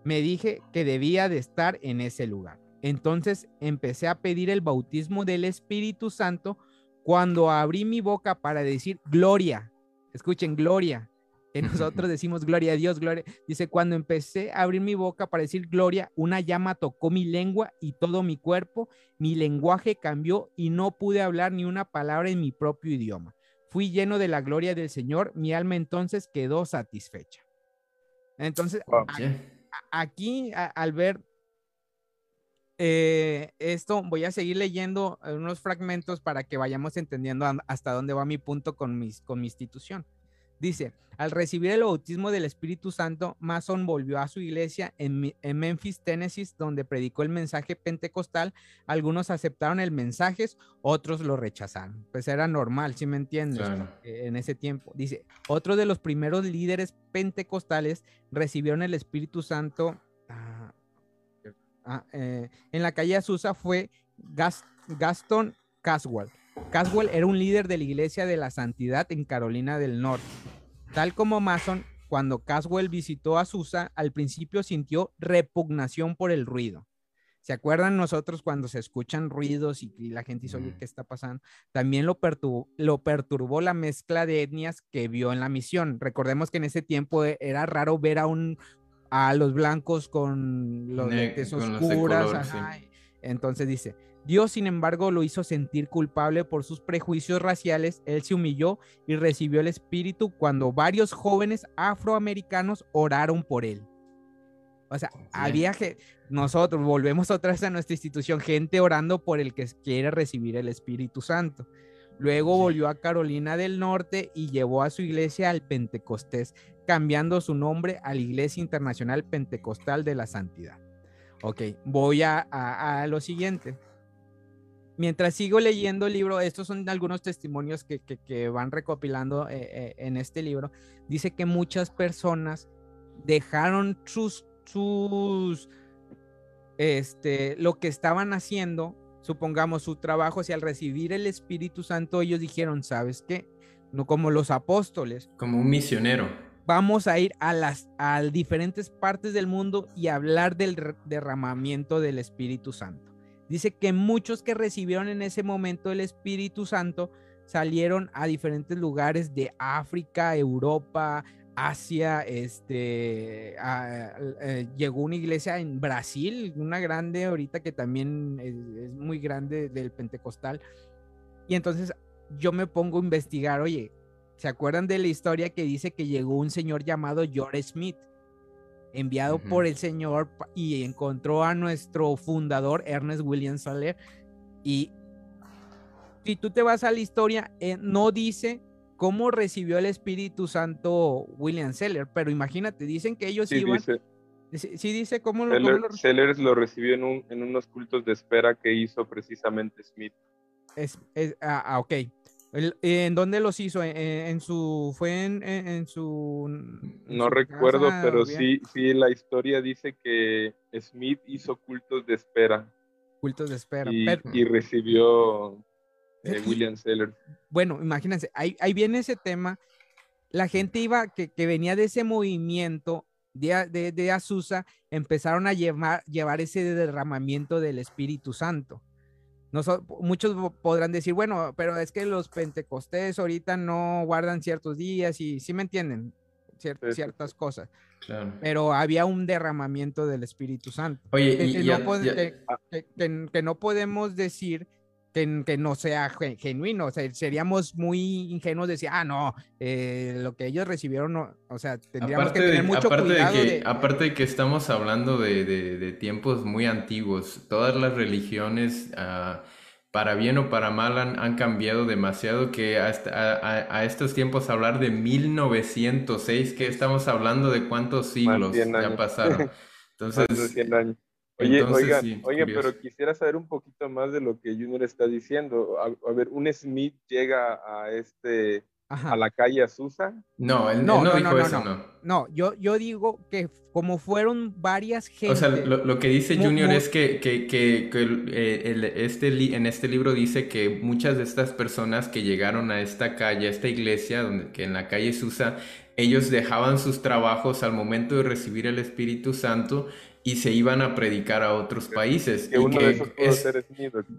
Me dije que debía de estar en ese lugar. Entonces empecé a pedir el bautismo del Espíritu Santo cuando abrí mi boca para decir gloria. Escuchen, gloria. Que nosotros decimos gloria a Dios, gloria. Dice, cuando empecé a abrir mi boca para decir gloria, una llama tocó mi lengua y todo mi cuerpo. Mi lenguaje cambió y no pude hablar ni una palabra en mi propio idioma. Fui lleno de la gloria del Señor. Mi alma entonces quedó satisfecha. Entonces, aquí, al ver eh, esto voy a seguir leyendo unos fragmentos para que vayamos entendiendo hasta dónde va mi punto con, mis, con mi institución. Dice, al recibir el bautismo del Espíritu Santo, Mason volvió a su iglesia en, Memphis, Tennessee, donde predicó el mensaje pentecostal. Algunos aceptaron el mensaje, otros lo rechazaron. Pues era normal, si me entiendes, eh, en ese tiempo. Dice, otro de los primeros líderes pentecostales recibieron el Espíritu Santo. Ah, Ah, eh, en la calle Azusa fue Gaston Caswell. Caswell era un líder de la Iglesia de la Santidad en Carolina del Norte. Tal como Mason, cuando Caswell visitó Azusa, al principio sintió repugnación por el ruido. ¿Se acuerdan nosotros cuando se escuchan ruidos y, la gente dice, oye, ¿qué está pasando? También lo perturbó, lo perturbó la mezcla de etnias que vio en la misión. Recordemos que en ese tiempo eh, era raro ver a un, a los blancos con los lentes oscuras. Entonces dice, Dios sin embargo lo hizo sentir culpable por sus prejuicios raciales, él se humilló y recibió el espíritu cuando varios jóvenes afroamericanos oraron por él. O sea, había que nosotros volvemos otra vez a nuestra institución, gente orando por el que quiere recibir el Espíritu Santo. Luego volvió a Carolina del Norte y llevó a su iglesia al Pentecostés, cambiando su nombre a la Iglesia Internacional Pentecostal de la Santidad. Ok, voy a, lo siguiente. Mientras sigo leyendo el libro, estos son algunos testimonios que, van recopilando eh, eh, en este libro. Dice que muchas personas dejaron sus, sus, este, lo que estaban haciendo supongamos, su trabajo, si al recibir el Espíritu Santo ellos dijeron, ¿sabes qué? No como los apóstoles. Como un misionero. Vamos a ir a las a diferentes partes del mundo y hablar del derramamiento del Espíritu Santo. Dice que muchos que recibieron en ese momento el Espíritu Santo salieron a diferentes lugares de África, Europa, Asia, este, eh, llegó una iglesia en Brasil, una grande ahorita que también es, muy grande del Pentecostal. Y entonces yo me pongo a investigar, oye, ¿se acuerdan de la historia que dice que llegó un señor llamado George Smith, enviado por el Señor y encontró a nuestro fundador Ernest William Saller? Y si tú te vas a la historia, eh, no dice cómo recibió el Espíritu Santo William Seller, pero imagínate, dicen que ellos iban... Dice, sí, dice cómo lo, Seller, lo... recibió en, un, en, unos cultos de espera que hizo precisamente Smith. Es, ah, ah, ok. ¿En dónde los hizo? ¿En, su... fue en, en su... no recuerdo, pero sí, sí, la historia dice que Smith hizo cultos de espera. Cultos de espera. y recibió William Seller. Bueno, imagínense, ahí, viene ese tema. La gente iba, que, venía de ese movimiento de, de, de, Azusa, empezaron a llevar, llevar ese derramamiento del Espíritu Santo. No muchos podrán decir, bueno, pero es que los pentecostés ahorita no guardan ciertos días y sí me entienden ciertas cosas. Pero había un derramamiento del Espíritu Santo. Oye, que, no podemos decir que, no sea genuino. O sea, seríamos muy ingenuos de decir, ah, no, eh, lo que ellos recibieron, no, o sea, tendríamos que tener mucho aparte cuidado. De que, Aparte de que estamos hablando de, tiempos muy antiguos, todas las religiones, ah, para bien o para mal, han, cambiado demasiado que hasta a, estos tiempos hablar de 1906, que estamos hablando de cuántos siglos ya pasaron. Entonces, Oye, oigan, oigan, pero quisiera saber un poquito más de lo que Junior está diciendo. A, ver, un Smith llega a este a la calle Azusa. No, él no, no, dijo eso, no. No, yo, yo digo que como fueron varias gente. O sea, lo, que dice Junior es que, que, que, eh, este en este libro dice que muchas de estas personas que llegaron a esta calle, a esta iglesia, donde, que en la calle Susa, ellos dejaban sus trabajos al momento de recibir el Espíritu Santo y se iban a predicar a otros países. Que uno de esos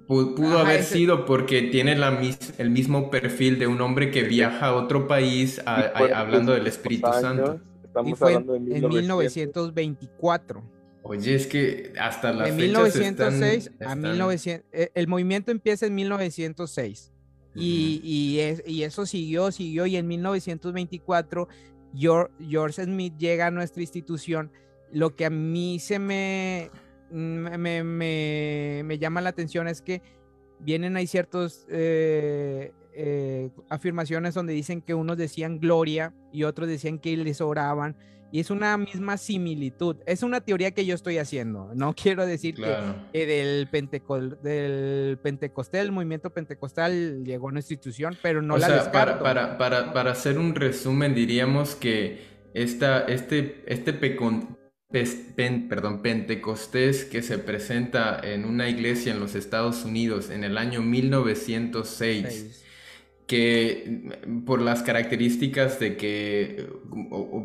pudo, pudo haber sido porque tiene la el mismo perfil de un hombre que viaja a otro país hablando del Espíritu Santo. Estamos y fue hablando en 1924. Oye, es que hasta la de 1906 a 1900, e, el movimiento empieza en 1906 y, y, es, y, eso siguió, siguió y en 1924 George, George Smith llega a nuestra institución lo que a mí se me, me, me, llama la atención es que vienen ahí ciertas eh, eh, afirmaciones donde dicen que unos decían gloria y otros decían que les oraban. Y es una misma similitud. Es una teoría que yo estoy haciendo. No quiero decir que, del, Penteco del Pentecostal, el movimiento pentecostal llegó a una institución, pero no la descarto. Para, para, para, hacer un resumen, diríamos que esta, este, este perdón, Pentecostés que se presenta en una iglesia en los Estados Unidos en el año 1906, que por las características de que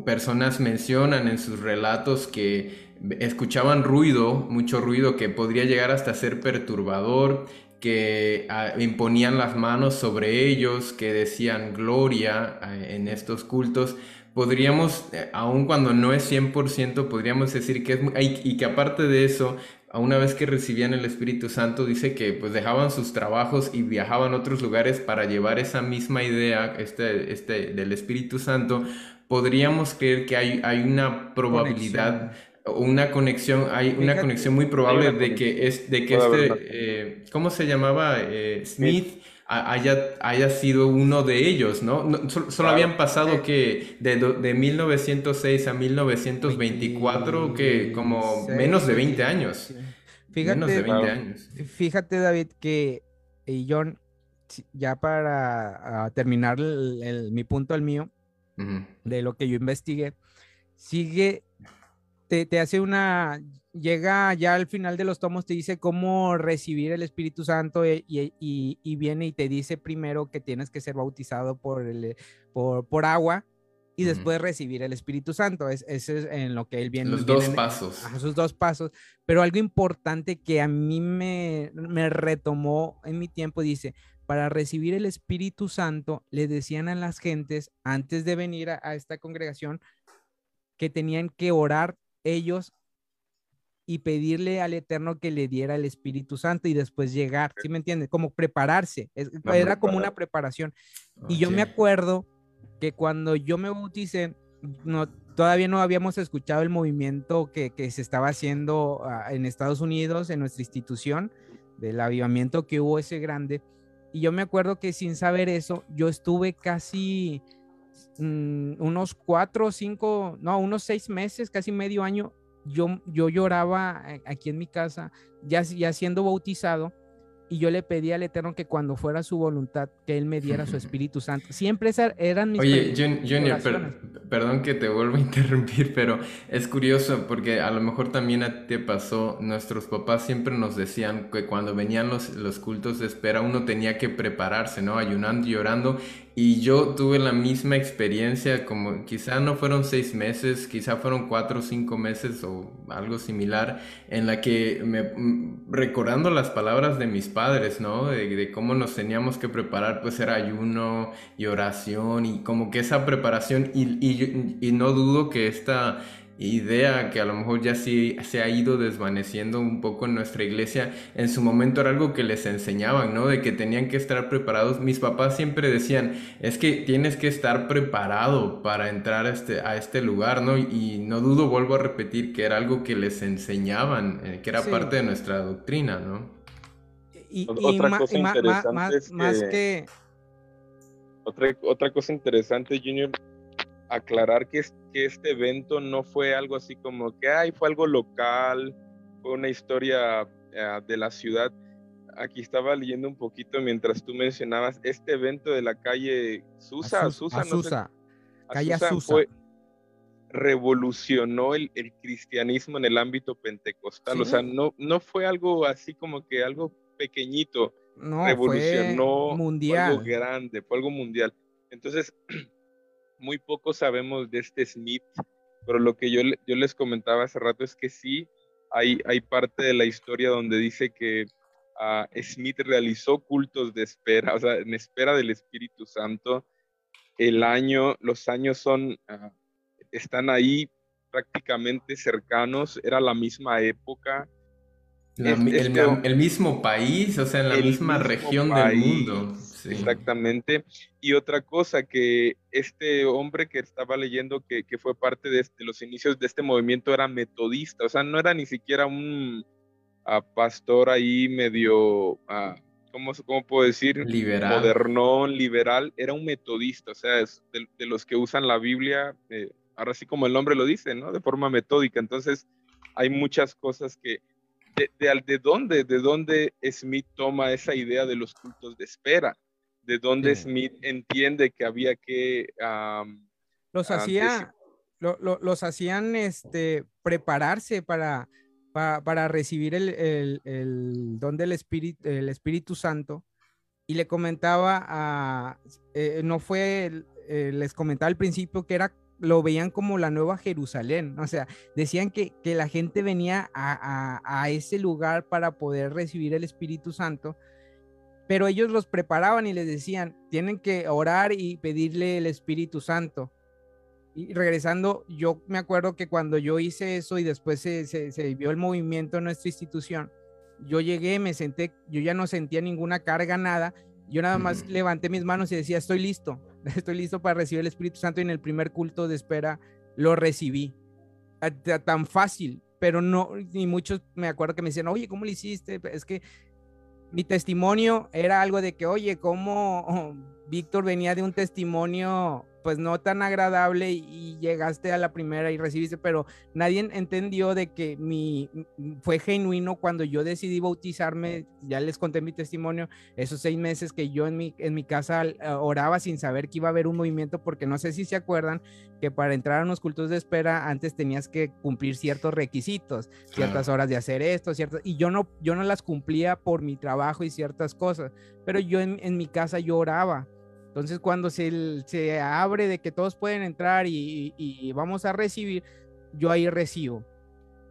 personas mencionan en sus relatos que escuchaban ruido, mucho ruido que podría llegar hasta ser perturbador, que ah, imponían las manos sobre ellos, que decían gloria ah, en estos cultos, podríamos, eh, aun cuando no es 100%, podríamos decir que es, y que aparte de eso, a una vez que recibían el Espíritu Santo, dice que pues dejaban sus trabajos y viajaban a otros lugares para llevar esa misma idea este, este, del Espíritu Santo, podríamos creer que hay, hay una probabilidad o una conexión, hay una conexión muy probable de que, es, de que este, eh, ¿cómo se llamaba? Eh, Smith haya, haya sido uno de ellos, ¿no? solo, habían pasado que de, de 1906 a 1924, que como menos de 20 años. Fíjate, menos de 20 años. Fíjate, David, que y John, ya para terminar mi punto al mío, de lo que yo investigué, sigue, te, te hace una, llega ya al final de los tomos, te dice cómo recibir el Espíritu Santo eh, y, viene y te dice primero que tienes que ser bautizado por, el, por, por agua. y después recibir el Espíritu Santo. Es, ese es en lo que él viene. Los dos pasos. A sus dos pasos. Pero algo importante que a mí me, me retomó en mi tiempo, dice, para recibir el Espíritu Santo, le decían a las gentes antes de venir a esta congregación que tenían que orar ellos y pedirle al Eterno que le diera el Espíritu Santo y después llegar, ¿sí me entiendes? Como prepararse, era como una preparación. Y yo me acuerdo que cuando yo me bauticé, no, todavía no habíamos escuchado el movimiento que, que se estaba haciendo ah, en Estados Unidos, en nuestra institución, del avivamiento que hubo ese grande. Y yo me acuerdo que sin saber eso, yo estuve casi mm, unos cuatro o cinco, no, unos seis meses, casi medio año yo, yo lloraba eh, aquí en mi casa, ya, ya siendo bautizado, y yo le pedí al Eterno que cuando fuera su voluntad, que Él me diera su Espíritu Santo. Siempre eran mis Oye, Junior, perdón que te vuelva a interrumpir, pero es curioso porque a lo mejor también a ti te pasó, nuestros papás siempre nos decían que cuando venían los, los cultos de espera uno tenía que prepararse, ¿no? Ayunando y llorando, y yo tuve la misma experiencia, como quizá no fueron seis meses, quizá fueron cuatro o cinco meses o algo similar, en la que me, mm, recordando las palabras de mis padres, ¿no? De, cómo nos teníamos que preparar, pues era ayuno y oración y como que esa preparación, y, y, y no dudo que esta idea que a lo mejor ya sí se ha ido desvaneciendo un poco en nuestra iglesia, en su momento era algo que les enseñaban, ¿no? De que tenían que estar preparados. Mis papás siempre decían, es que tienes que estar preparado para entrar a este, a este lugar, ¿no? Y no dudo, vuelvo a repetir, que era algo que les enseñaban, eh, que era parte de nuestra doctrina, ¿no? Y, otra cosa interesante más que... Otra, otra cosa interesante, Junior, aclarar que, que este evento no fue algo así como que, ay, fue algo local, fue una historia eh, de la ciudad. Aquí estaba leyendo un poquito mientras tú mencionabas este evento de la calle Susa. Susa, calle Susa. revolucionó el, el, cristianismo en el ámbito pentecostal. O sea, no, no fue algo así como que algo pequeñito. No, revolucionó mundial. algo grande, fue algo mundial. Entonces, muy poco sabemos de este Smith, pero lo que yo, yo les comentaba hace rato es que sí, hay, hay parte de la historia donde dice que uh, Smith realizó cultos de espera, o sea, en espera del Espíritu Santo. El año, los años son, uh, están ahí prácticamente cercanos, era la misma época. el, mismo país, o sea, en la misma región del mundo. Exactamente. Y otra cosa que este hombre que estaba leyendo que, fue parte de, este, los inicios de este movimiento era metodista, o sea, no era ni siquiera un ah, pastor ahí medio, uh, ¿cómo, puedo decir? Liberal. Modernón, liberal, era un metodista, o sea, es de, los que usan la Biblia, eh, ahora sí como el nombre lo dice, ¿no? De forma metódica. Entonces, hay muchas cosas que de, de, de, dónde, de dónde Smith toma esa idea de los cultos de espera de dónde Smith entiende que había que... los hacía, los hacían este, prepararse para, para, recibir el, el, don del Espíritu, el Espíritu Santo. Y le comentaba a, eh, no fue, eh, les comentaba al principio que era lo veían como la nueva Jerusalén, o sea, decían que, que la gente venía a, a, a, ese lugar para poder recibir el Espíritu Santo, pero ellos los preparaban y les decían, tienen que orar y pedirle el Espíritu Santo. Y regresando, yo me acuerdo que cuando yo hice eso y después se, se, vio el movimiento en nuestra institución, yo llegué, me senté, yo ya no sentía ninguna carga, nada. Yo nada más levanté mis manos y decía, estoy listo, estoy listo para recibir el Espíritu Santo y en el primer culto de espera lo recibí. Tan fácil, pero no, y muchos me acuerdo que me decían, oye, ¿cómo lo hiciste? Es que mi testimonio era algo de que, oye, ¿cómo Víctor venía de un testimonio pues no tan agradable y llegaste a la primera y recibiste, pero nadie entendió de que mi fue genuino cuando yo decidí bautizarme, ya les conté mi testimonio, esos seis meses que yo en mi, en mi casa eh, oraba sin saber que iba a haber un movimiento, porque no sé si se acuerdan que para entrar a unos cultos de espera antes tenías que cumplir ciertos requisitos, ciertas horas de hacer esto, ciertas, y yo no, yo no las cumplía por mi trabajo y ciertas cosas, pero yo en, en mi casa yo oraba Entonces, cuando se, se abre de que todos pueden entrar y, vamos a recibir, yo ahí recibo.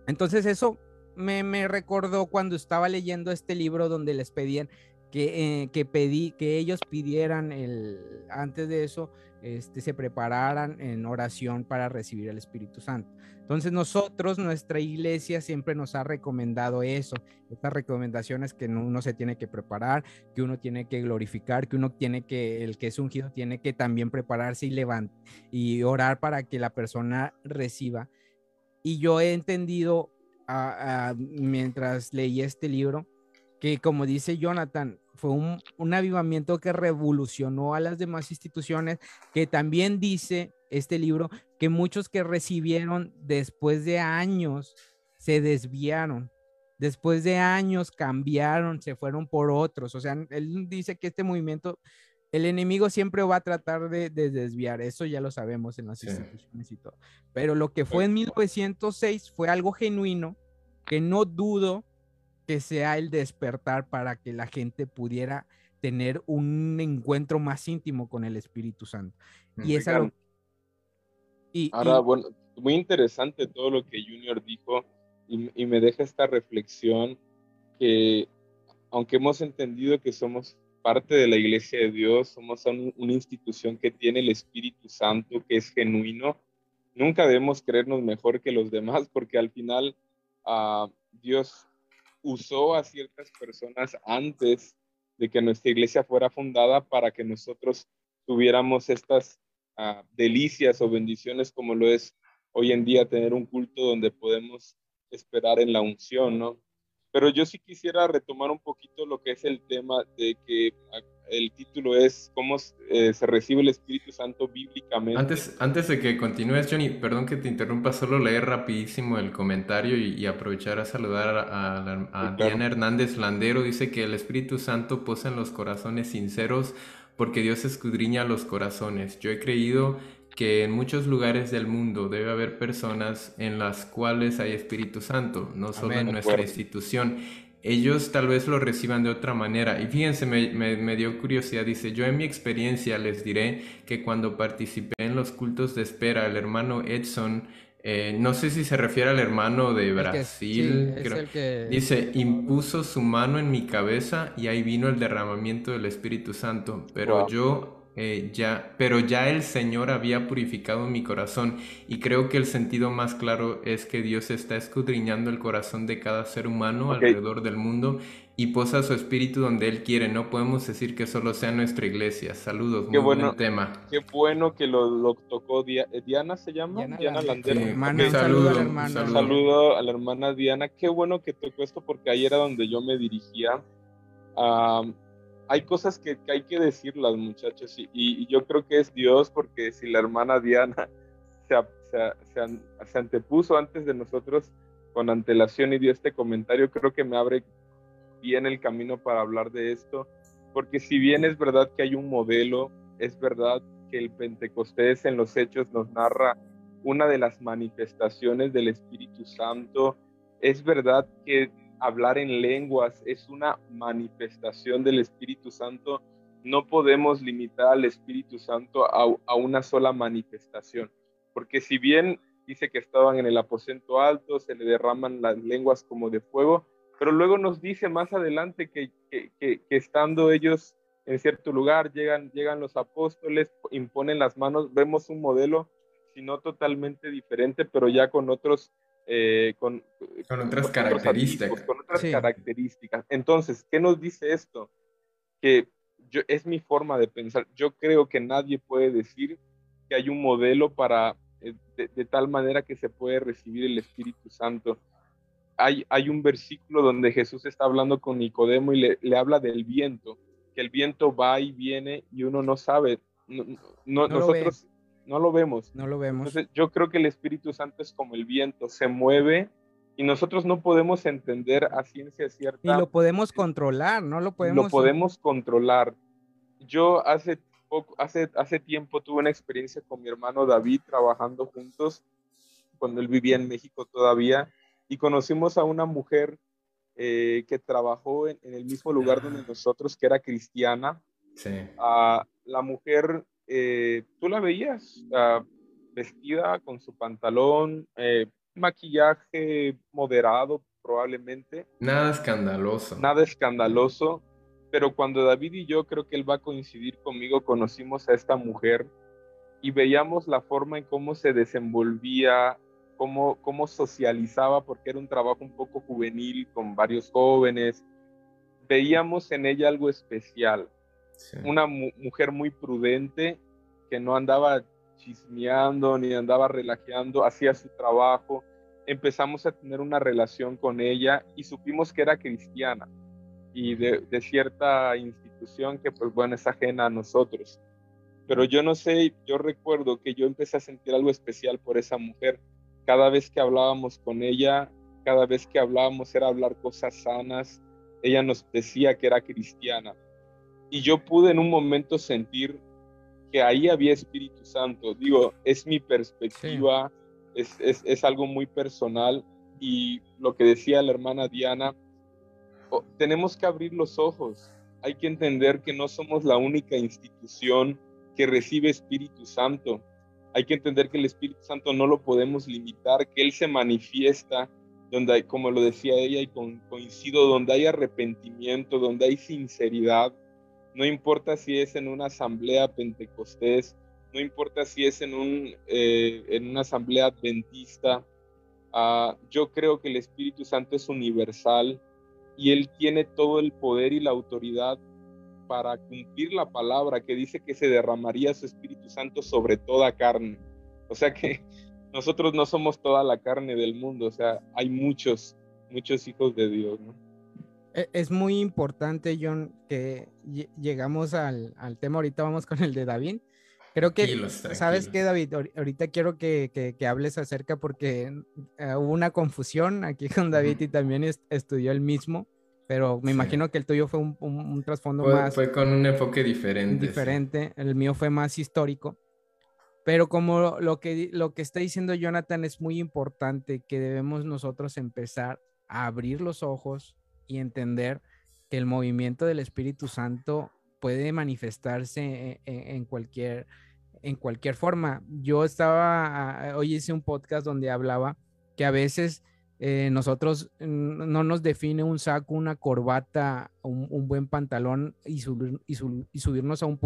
Entonces, eso me, me, recordó cuando estaba leyendo este libro donde les pedían que, eh, que, pedí, que ellos pidieran el, antes de eso, este, se prepararan en oración para recibir el Espíritu Santo. Entonces nosotros, nuestra iglesia siempre nos ha recomendado eso, estas recomendaciones que uno se tiene que preparar, que uno tiene que glorificar, que uno tiene que, el que es ungido tiene que también prepararse y levantar y orar para que la persona reciba. Y yo he entendido mientras leí este libro que como dice Jonathan, fue un, un, avivamiento que revolucionó a las demás instituciones, que también dice este libro que muchos que recibieron después de años se desviaron, después de años cambiaron, se fueron por otros. O sea, él dice que este movimiento, el enemigo siempre va a tratar de, desviar, eso ya lo sabemos en las instituciones y todo. Pero lo que fue en 1906 fue algo genuino, que no dudo que sea el despertar para que la gente pudiera tener un encuentro más íntimo con el Espíritu Santo. Y es algo... Y, Ahora, bueno, muy interesante todo lo que Junior dijo y, me deja esta reflexión que aunque hemos entendido que somos parte de la iglesia de Dios, somos una institución que tiene el Espíritu Santo, que es genuino, nunca debemos creernos mejor que los demás porque al final uh, Dios usó a ciertas personas antes de que nuestra iglesia fuera fundada para que nosotros tuviéramos estas ah, delicias o bendiciones como lo es hoy en día tener un culto donde podemos esperar en la unción, ¿no? Pero yo sí quisiera retomar un poquito lo que es el tema de que el título es cómo eh, se recibe el Espíritu Santo bíblicamente. Antes, antes de que continúes, Johnny, perdón que te interrumpa, solo leer rapidísimo el comentario y, aprovechar a saludar a, Diana Hernández Landero. Dice que el Espíritu Santo posa en los corazones sinceros porque Dios escudriña los corazones. Yo he creído que en muchos lugares del mundo debe haber personas en las cuales hay Espíritu Santo, no solo en nuestra institución ellos tal vez lo reciban de otra manera. Y fíjense, me, dio curiosidad, dice, yo en mi experiencia les diré que cuando participé en los cultos de espera, el hermano Edson, eh, no sé si se refiere al hermano de Brasil, dice, impuso su mano en mi cabeza y ahí vino el derramamiento del Espíritu Santo, pero yo eh, ya, pero ya el Señor había purificado mi corazón y creo que el sentido más claro es que Dios está escudriñando el corazón de cada ser humano alrededor del mundo y posa su espíritu donde Él quiere. No podemos decir que solo sea nuestra iglesia. Saludos, qué muy buen tema. Qué bueno que lo, tocó eh, Diana, ¿se llama? Diana, Landero. saludo, saludo, a la hermana Diana. Qué bueno que tocó esto porque ahí era donde yo me dirigía. a hay cosas que, hay que decirlas, muchachos, y, yo creo que es Dios, porque si la hermana Diana se, antepuso antes de nosotros con antelación y dio este comentario, creo que me abre bien el camino para hablar de esto, porque si bien es verdad que hay un modelo, es verdad que el Pentecostés en los hechos nos narra una de las manifestaciones del Espíritu Santo, es verdad que hablar en lenguas es una manifestación del Espíritu Santo, no podemos limitar al Espíritu Santo a, una sola manifestación, porque si bien dice que estaban en el aposento alto, se le derraman las lenguas como de fuego, pero luego nos dice más adelante que, estando ellos en cierto lugar, llegan, llegan los apóstoles, imponen las manos, vemos un modelo, si no totalmente diferente, pero ya con otros eh, con, otras características. con otras características. Entonces, ¿qué nos dice esto? Que yo, es mi forma de pensar. Yo creo que nadie puede decir que hay un modelo para, eh, de, tal manera que se puede recibir el Espíritu Santo. Hay, hay un versículo donde Jesús está hablando con Nicodemo y le, habla del viento, que el viento va y viene y uno no sabe. No, nosotros, no lo vemos. No lo vemos. Entonces, yo creo que el Espíritu Santo es como el viento, se mueve y nosotros no podemos entender a ciencia cierta. Y lo podemos controlar, no lo podemos. Lo podemos controlar. Yo hace poco, hace, hace tiempo tuve una experiencia con mi hermano David trabajando juntos cuando él vivía en México todavía y conocimos a una mujer eh, que trabajó en, el mismo lugar donde nosotros, que era cristiana. Sí. Ah, la mujer, eh, tú la veías vestida con su pantalón, eh, maquillaje moderado probablemente. Nada escandaloso. Nada escandaloso, pero cuando David y yo creo que él va a coincidir conmigo, conocimos a esta mujer y veíamos la forma en cómo se desenvolvía, cómo, cómo socializaba, porque era un trabajo un poco juvenil con varios jóvenes. Veíamos en ella algo especial. Una mujer muy prudente que no andaba chismeando ni andaba relajeando, hacía su trabajo. Empezamos a tener una relación con ella y supimos que era cristiana y de, de cierta institución que pues bueno es ajena a nosotros pero yo no sé, yo recuerdo que yo empecé a sentir algo especial por esa mujer. Cada vez que hablábamos con ella, cada vez que hablábamos era hablar cosas sanas, ella nos decía que era cristiana. Y yo pude en un momento sentir que ahí había Espíritu Santo. Digo, es mi perspectiva, es, es, algo muy personal. Y lo que decía la hermana Diana, tenemos que abrir los ojos. Hay que entender que no somos la única institución que recibe Espíritu Santo. Hay que entender que el Espíritu Santo no lo podemos limitar, que Él se manifiesta donde hay, como lo decía ella y coincido, donde hay arrepentimiento, donde hay sinceridad, no importa si es en una asamblea pentecostés, no importa si es en, un, eh, en una asamblea adventista, uh, yo creo que el Espíritu Santo es universal y Él tiene todo el poder y la autoridad para cumplir la palabra que dice que se derramaría su Espíritu Santo sobre toda carne. O sea que nosotros no somos toda la carne del mundo, o sea, hay muchos, muchos hijos de Dios, e, Es muy importante, John, que llegamos al, tema, ahorita vamos con el de David. Creo que, ¿sabes qué, David? Ahorita quiero que, que, hables acerca porque eh, hubo una confusión aquí con David y también estudió el mismo pero me imagino que el tuyo fue un, un, trasfondo más... Fue con un enfoque diferente. Diferente, el mío fue más histórico. Pero como lo que, lo que está diciendo Jonathan es muy importante, que debemos nosotros empezar a abrir los ojos y entender que el movimiento del Espíritu Santo puede manifestarse e, e, en, cualquier, en cualquier forma. Yo estaba, hoy hice un podcast donde hablaba que a veces eh, nosotros no nos define un saco, una corbata, un, buen pantalón y, subirnos a un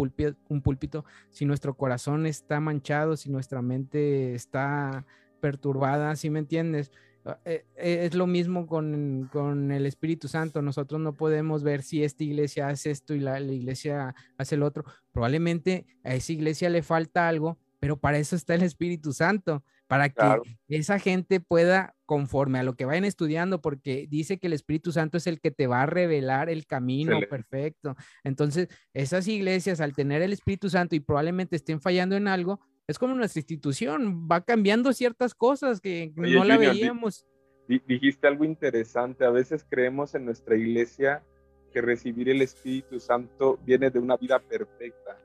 un púlpito si nuestro corazón está manchado, si nuestra mente está perturbada, ¿sí me entiendes? Ah, eh, eh, es lo mismo con, con, el Espíritu Santo. Nosotros no podemos ver si esta iglesia hace esto y la, la iglesia hace el otro. Probablemente a esa iglesia le falta algo, pero para eso está el Espíritu Santo para que esa gente pueda, conforme a lo que vayan estudiando, porque dice que el Espíritu Santo es el que te va a revelar el camino perfecto. Entonces, esas iglesias, al tener el Espíritu Santo y probablemente estén fallando en algo, es como nuestra institución, va cambiando ciertas cosas que no la veíamos. Dijiste algo interesante, a veces creemos en nuestra iglesia que recibir el Espíritu Santo viene de una vida perfecta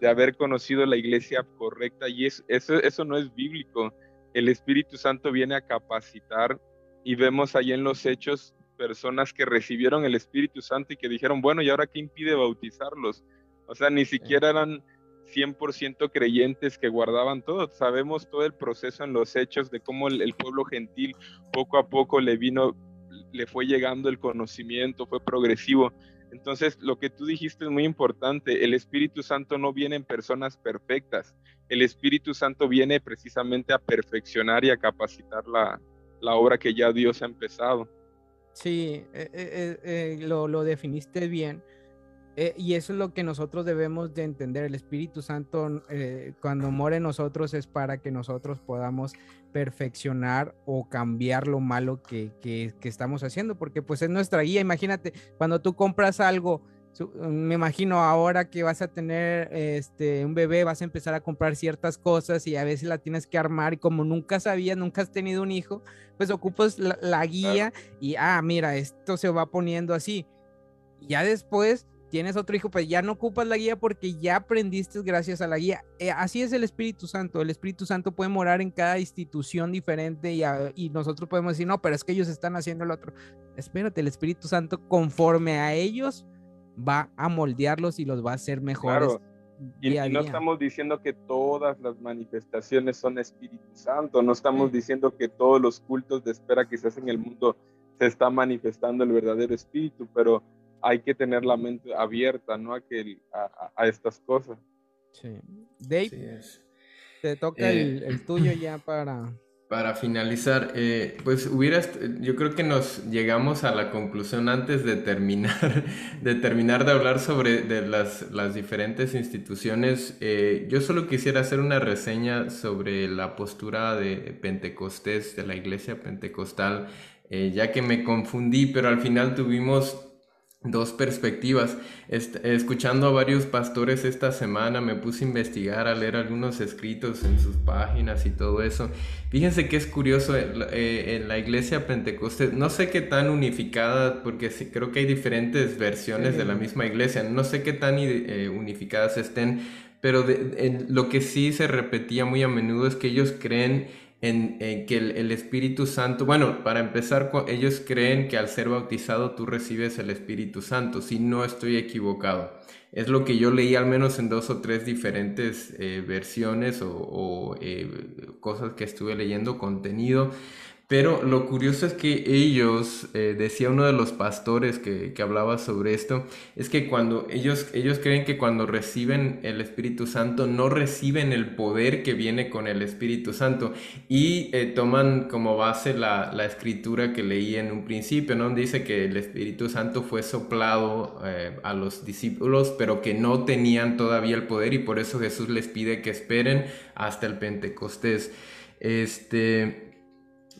de haber conocido la iglesia correcta y eso, eso no es bíblico. El Espíritu Santo viene a capacitar y vemos ahí en los hechos personas que recibieron el Espíritu Santo y que dijeron, bueno, ¿y ahora qué impide bautizarlos? O sea, ni siquiera eran 100% creyentes que guardaban todo. Sabemos todo el proceso en los hechos de cómo el, pueblo gentil poco a poco le vino, le fue llegando el conocimiento, fue progresivo. Entonces, lo que tú dijiste es muy importante. El Espíritu Santo no viene en personas perfectas. El Espíritu Santo viene precisamente a perfeccionar y a capacitar la, obra que ya Dios ha empezado. Sí, eh, eh, eh, lo, lo, definiste bien. Y eso es lo que nosotros debemos de entender. El Espíritu Santo, cuando mora en nosotros, es para que nosotros podamos perfeccionar o cambiar lo malo que, que, estamos haciendo, porque pues es nuestra guía. Imagínate, cuando tú compras algo, me imagino ahora que vas a tener este, un bebé, vas a empezar a comprar ciertas cosas y a veces la tienes que armar y como nunca sabías, nunca has tenido un hijo, pues ocupas la, guía y, ah, mira, esto se va poniendo así. ya después tienes otro hijo, pues ya no ocupas la guía porque ya aprendiste gracias a la guía. Eh, así es el Espíritu Santo. El Espíritu Santo puede morar en cada institución diferente y, y, nosotros podemos decir, no, pero es que ellos están haciendo el otro. Espérate, el Espíritu Santo conforme a ellos va a moldearlos y los va a hacer mejores. y, no estamos diciendo que todas las manifestaciones son Espíritu Santo, no estamos diciendo que todos los cultos de espera que se hacen en el mundo se está manifestando el verdadero Espíritu, pero hay que tener la mente abierta, ¿no? A, que, a, estas cosas. Sí. Dave, te toca el, el tuyo ya para para finalizar, eh, pues hubiera, yo creo que nos llegamos a la conclusión antes de terminar, de terminar de hablar sobre de las, las diferentes instituciones. Eh, yo solo quisiera hacer una reseña sobre la postura de Pentecostés, de la iglesia pentecostal, eh, ya que me confundí, pero al final tuvimos dos perspectivas. escuchando a varios pastores esta semana, me puse a investigar, a leer algunos escritos en sus páginas y todo eso. Fíjense que es curioso, eh, eh, en la iglesia pentecostés, no sé qué tan unificada, porque creo que hay diferentes versiones de la misma iglesia, no sé qué tan eh, unificadas estén, pero lo que sí se repetía muy a menudo es que ellos creen en, que el, Espíritu Santo, bueno, para empezar, ellos creen que al ser bautizado tú recibes el Espíritu Santo, si no estoy equivocado. Es lo que yo leí al menos en dos o tres diferentes eh, versiones o, eh, cosas que estuve leyendo, contenido. Pero lo curioso es que ellos, eh, decía uno de los pastores que, hablaba sobre esto, es que cuando ellos, ellos creen que cuando reciben el Espíritu Santo no reciben el poder que viene con el Espíritu Santo y eh, toman como base la, escritura que leí en un principio, ¿no? Dice que el Espíritu Santo fue soplado eh, a los discípulos, pero que no tenían todavía el poder y por eso Jesús les pide que esperen hasta el Pentecostés. Este,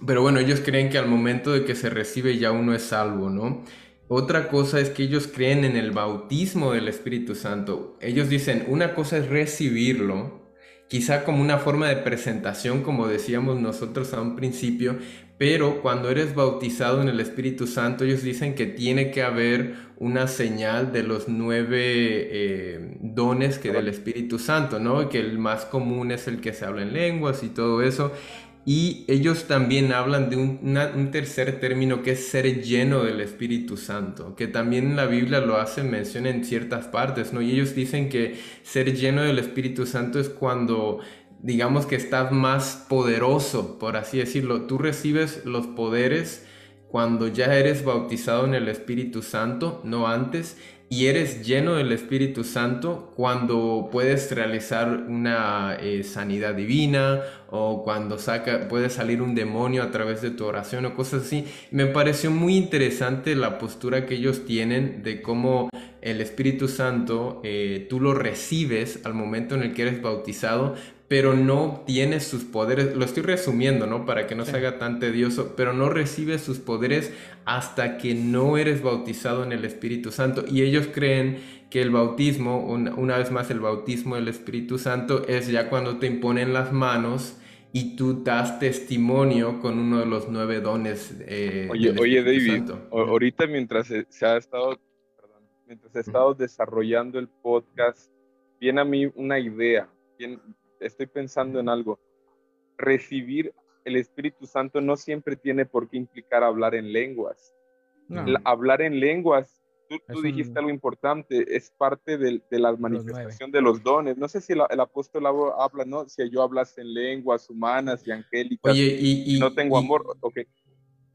pero bueno, ellos creen que al momento de que se recibe ya uno es salvo, ¿no? Otra cosa es que ellos creen en el bautismo del Espíritu Santo. Ellos dicen, una cosa es recibirlo, quizá como una forma de presentación, como decíamos nosotros a un principio, pero cuando eres bautizado en el Espíritu Santo, ellos dicen que tiene que haber una señal de los nueve eh, dones que del Espíritu Santo, ¿no? Que el más común es el que se habla en lenguas y todo eso. Y ellos también hablan de un, tercer término que es ser lleno del Espíritu Santo, que también la Biblia lo hacen mención en ciertas partes, ¿no? Y ellos dicen que ser lleno del Espíritu Santo es cuando, digamos que estás más poderoso, por así decirlo. Tú recibes los poderes cuando ya eres bautizado en el Espíritu Santo, no antes, y eres lleno del Espíritu Santo cuando puedes realizar una eh, sanidad divina o cuando saca, puede salir un demonio a través de tu oración o cosas así. Me pareció muy interesante la postura que ellos tienen de cómo el Espíritu Santo eh, tú lo recibes al momento en el que eres bautizado, pero no tiene sus poderes, lo estoy resumiendo, ¿no? Para que no se haga tan tedioso, pero no recibes sus poderes hasta que no eres bautizado en el Espíritu Santo. Y ellos creen que el bautismo, una, vez más el bautismo del Espíritu Santo, es ya cuando te imponen las manos y tú das testimonio con uno de los nueve dones. Eh, oye, oye David, ahorita mientras se ha estado, mientras he estado desarrollando el podcast, viene a mí una idea, estoy pensando en algo. Recibir el Espíritu Santo no siempre tiene por qué implicar hablar en lenguas. hablar en lenguas, tú, dijiste algo importante, es parte de, la manifestación de los dones. No sé si el, apóstol habla, ¿no? Si yo hablas en lenguas humanas y angélicas, y, no tengo amor, ok.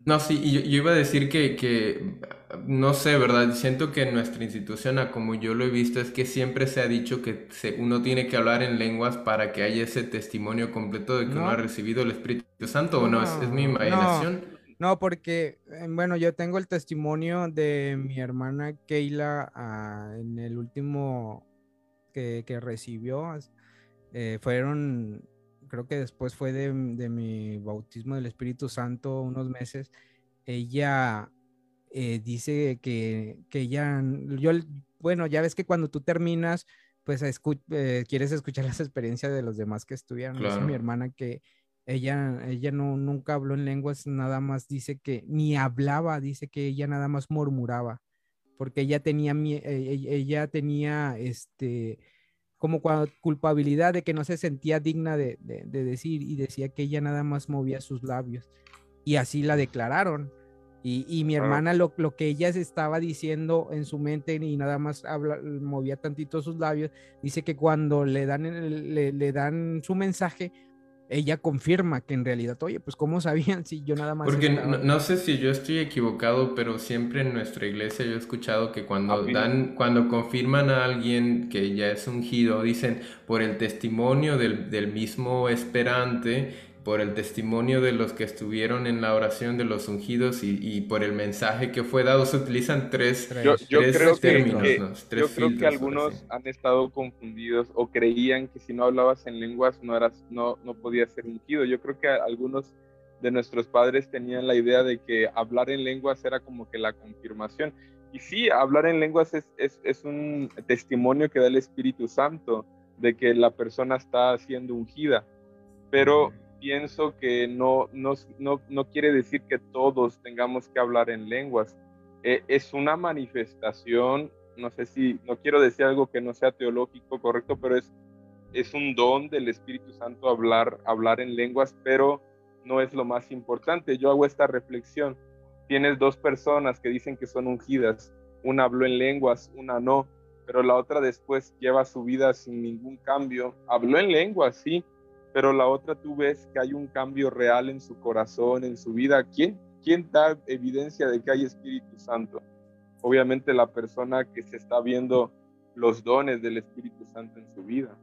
No, sí, yo, yo, iba a decir que, que, no sé, ¿verdad? Siento que en nuestra institución, como yo lo he visto, es que siempre se ha dicho que uno tiene que hablar en lenguas para que haya ese testimonio completo de que uno ha recibido el Espíritu Santo, ¿o no? ¿Es, mi imaginación? No, porque, eh, bueno, yo tengo el testimonio de mi hermana Keila ah, en el último que, que recibió. Eh, fueron creo que después fue de, mi bautismo del Espíritu Santo, unos meses, ella eh, dice que, que ella, yo, bueno, ya ves que cuando tú terminas, pues eh, quieres escuchar las experiencias de los demás que estuvieron. Dice mi hermana que ella, ella no, nunca habló en lenguas, nada más dice que ni hablaba, dice que ella nada más murmuraba, porque ella tenía, eh, ella tenía, este, como culpabilidad de que no se sentía digna de, decir y decía que ella nada más movía sus labios. Y así la declararon. Y, mi hermana lo, lo, que ella se estaba diciendo en su mente y nada más habla, movía tantito sus labios, dice que cuando le dan, le, le dan su mensaje, ella confirma que en realidad, oye, pues ¿cómo sabían si yo nada más... Porque no, sé si yo estoy equivocado, pero siempre en nuestra iglesia yo he escuchado que cuando dan, cuando confirman a alguien que ya es ungido, dicen por el testimonio del, del mismo esperante, por el testimonio de los que estuvieron en la oración de los ungidos y, por el mensaje que fue dado. Se utilizan tres, yo, creo términos. Que, yo creo que algunos han estado confundidos o creían que si no hablabas en lenguas no, eras, no, no podías ser ungido. Yo creo que algunos de nuestros padres tenían la idea de que hablar en lenguas era como que la confirmación. Y sí, hablar en lenguas es, es, es un testimonio que da el Espíritu Santo de que la persona está siendo ungida. Pero pienso que no, no, no, quiere decir que todos tengamos que hablar en lenguas. E, es una manifestación, no sé si, no quiero decir algo que no sea teológico correcto, pero es, es un don del Espíritu Santo hablar, hablar en lenguas, pero no es lo más importante. Yo hago esta reflexión. Tienes dos personas que dicen que son ungidas. Una habló en lenguas, una no, pero la otra después lleva su vida sin ningún cambio. Habló en lenguas, sí, pero la otra tú ves que hay un cambio real en su corazón, en su vida. ¿Quién, quién da evidencia de que hay Espíritu Santo? Obviamente la persona que se está viendo los dones del Espíritu Santo en su vida.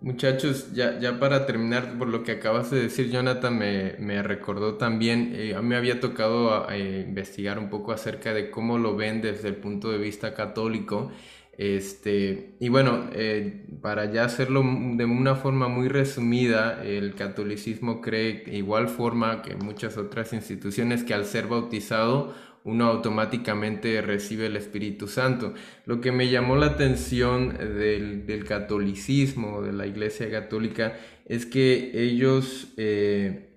Muchachos, ya, ya para terminar, por lo que acabas de decir, Jonathan, me, me recordó también, eh, a mí me había tocado eh, investigar un poco acerca de cómo lo ven desde el punto de vista católico este, y bueno, eh, para ya hacerlo de una forma muy resumida, el catolicismo cree igual forma que muchas otras instituciones que al ser bautizado uno automáticamente recibe el Espíritu Santo. Lo que me llamó la atención del, catolicismo, de la Iglesia Católica, es que ellos, eh,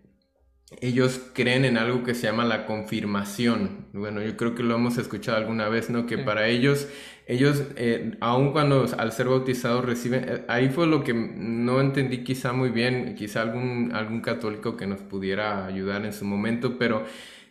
ellos creen en algo que se llama la confirmación. Bueno, yo creo que lo hemos escuchado alguna vez, ¿no? Que para ellos ellos, eh, aun cuando al ser bautizados reciben, eh, ahí fue lo que no entendí quizá muy bien, quizá algún, algún católico que nos pudiera ayudar en su momento, pero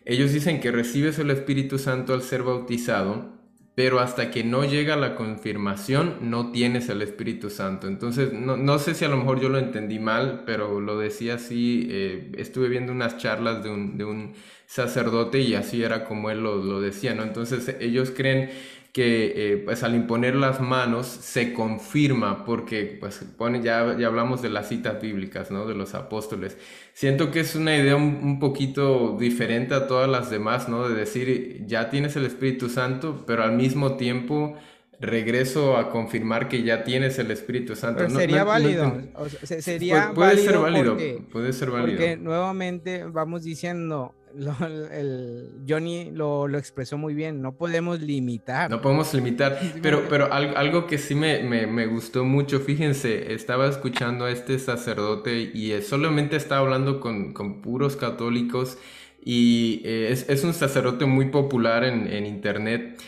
ellos dicen que recibes el Espíritu Santo al ser bautizado, pero hasta que no llega la confirmación no tienes el Espíritu Santo. Entonces, no, no sé si a lo mejor yo lo entendí mal, pero lo decía así, eh, estuve viendo unas charlas de un, de un, sacerdote y así era como él lo, lo decía, ¿no? Entonces, ellos creen que eh, pues al imponer las manos se confirma porque pues pone ya, ya hablamos de las citas bíblicas no de los apóstoles. Siento que es una idea un, poquito diferente a todas las demás no de decir ya tienes el Espíritu Santo pero al mismo tiempo regreso a confirmar que ya tienes el Espíritu Santo. sería válido. sería puede, ser válido. puede ser válido. Porque nuevamente vamos diciendo, el Johnny lo, expresó muy bien, no podemos limitar. No podemos limitar, pero, pero algo, que sí me, gustó mucho, fíjense, estaba escuchando a este sacerdote y solamente estaba hablando con, puros católicos y eh, es, un sacerdote muy popular en, internet.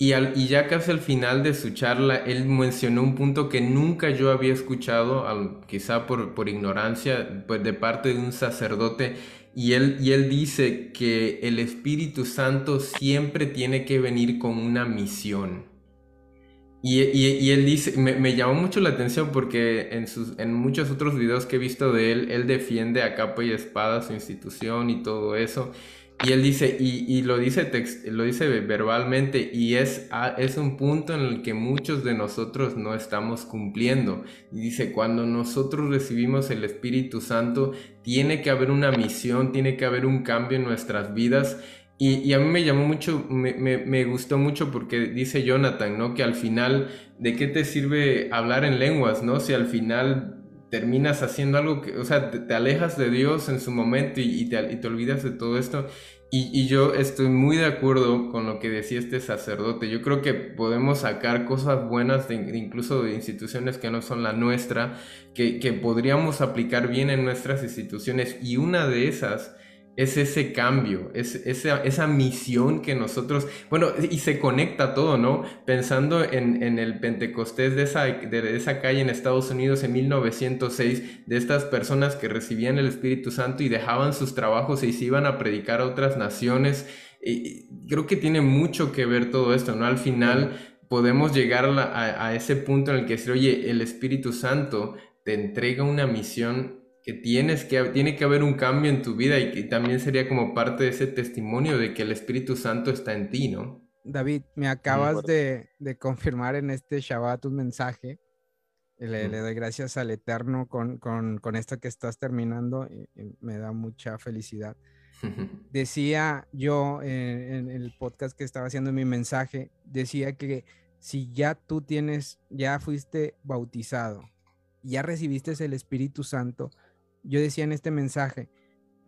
Y, al, y, ya casi al final de su charla, él mencionó un punto que nunca yo había escuchado, quizá por, por ignorancia, pues de parte de un sacerdote, y él, y él dice que el Espíritu Santo siempre tiene que venir con una misión. Y, y, él dice, me, me, llamó mucho la atención porque en, sus, en muchos otros videos que he visto de él, él defiende a capa y espada su institución y todo eso. Y él dice, y, lo, dice lo dice verbalmente, y es, es un punto en el que muchos de nosotros no estamos cumpliendo. Y dice, cuando nosotros recibimos el Espíritu Santo, tiene que haber una misión, tiene que haber un cambio en nuestras vidas. Y, a mí me llamó mucho, me, me, gustó mucho porque dice Jonathan, ¿no? Que al final, ¿de qué te sirve hablar en lenguas, ¿no? Si al final terminas haciendo algo que, o sea, te, alejas de Dios en su momento y, te, y te, olvidas de todo esto. Y, y, yo estoy muy de acuerdo con lo que decía este sacerdote. Yo creo que podemos sacar cosas buenas de, incluso de instituciones que no son la nuestra, que, que podríamos aplicar bien en nuestras instituciones. Y una de esas es ese cambio, es esa, esa, misión que nosotros, bueno, y se conecta todo, ¿no? Pensando en, en el Pentecostés de esa, de esa calle en Estados Unidos en 1906, de estas personas que recibían el Espíritu Santo y dejaban sus trabajos y se iban a predicar a otras naciones. Y creo que tiene mucho que ver todo esto, ¿no? Al final podemos llegar a, a ese punto en el que decir, oye, el Espíritu Santo te entrega una misión que tienes que tiene que haber un cambio en tu vida y que también sería como parte de ese testimonio de que el Espíritu Santo está en ti, ¿no? David, me acabas de, confirmar en este Shabbat un mensaje. Le, le doy gracias al Eterno con, con, esto que estás terminando y, me da mucha felicidad. decía yo en, el podcast que estaba haciendo mi mensaje, decía que si ya tú tienes, ya fuiste bautizado, ya recibiste el Espíritu Santo, yo decía en este mensaje,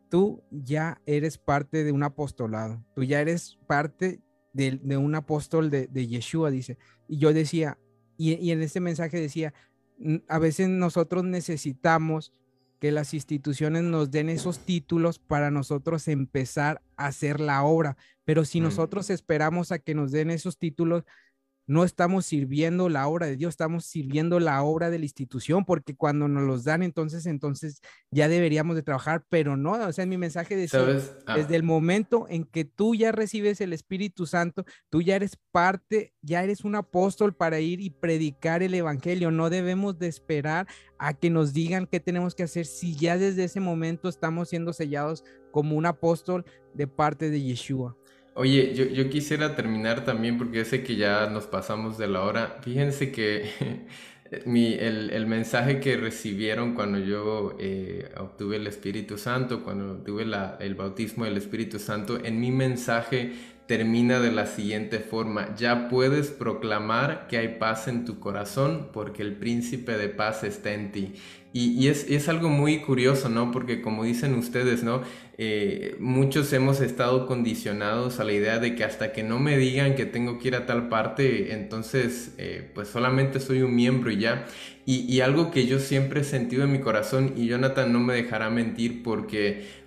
tú ya eres parte de un apostolado, tú ya eres parte de, un apóstol de, Yeshua, dice. Y yo decía, y, y, en este mensaje decía, a veces nosotros necesitamos que las instituciones nos den esos títulos para nosotros empezar a hacer la obra, pero si mm. nosotros esperamos a que nos den esos títulos, no estamos sirviendo la obra de Dios, estamos sirviendo la obra de la institución, porque cuando nos los dan, entonces, entonces ya deberíamos de trabajar, pero no, o sea, mi mensaje de ah. desde el momento en que tú ya recibes el Espíritu Santo, tú ya eres parte, ya eres un apóstol para ir y predicar el Evangelio, no debemos de esperar a que nos digan qué tenemos que hacer si ya desde ese momento estamos siendo sellados como un apóstol de parte de Yeshua. Oye, yo, yo, quisiera terminar también porque yo sé que ya nos pasamos de la hora. Fíjense que mi, el, el, mensaje que recibieron cuando yo eh, obtuve el Espíritu Santo, cuando tuve la, el bautismo del Espíritu Santo, en mi mensaje termina de la siguiente forma, ya puedes proclamar que hay paz en tu corazón porque el príncipe de paz está en ti. Y, es, es, algo muy curioso, ¿no? Porque como dicen ustedes, ¿no? Eh, muchos hemos estado condicionados a la idea de que hasta que no me digan que tengo que ir a tal parte, entonces eh, pues solamente soy un miembro y ya. Y, algo que yo siempre he sentido en mi corazón, y Jonathan no me dejará mentir porque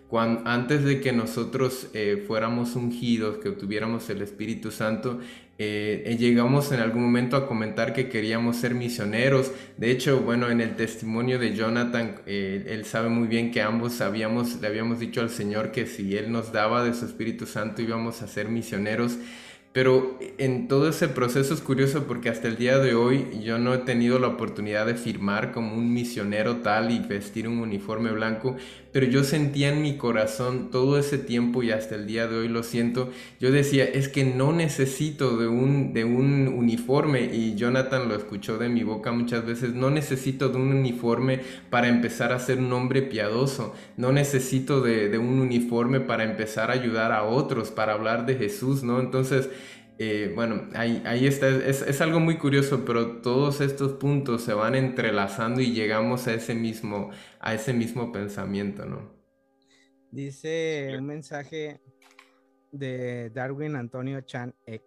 antes de que nosotros eh, fuéramos ungidos, que obtuviéramos el Espíritu Santo, eh, eh, llegamos en algún momento a comentar que queríamos ser misioneros. De hecho, bueno, en el testimonio de Jonathan, él sabe muy bien que ambos habíamos, le habíamos dicho al Señor que si Él nos daba de su Espíritu Santo íbamos a ser misioneros. Pero en todo ese proceso es curioso porque hasta el día de hoy yo no he tenido la oportunidad de firmar como un misionero tal y vestir un uniforme blanco, pero yo sentía en mi corazón todo ese tiempo y hasta el día de hoy lo siento, yo decía, es que no necesito de un, de un uniforme y Jonathan lo escuchó de mi boca muchas veces, no necesito de un uniforme para empezar a ser un hombre piadoso, no necesito de, de un uniforme para empezar a ayudar a otros, para hablar de Jesús, ¿no? Entonces, eh, bueno, ahí, ahí está, es, es, algo muy curioso, pero todos estos puntos se van entrelazando y llegamos a ese mismo, a ese mismo pensamiento, ¿no? Dice un mensaje de Darwin Antonio Chan Ek.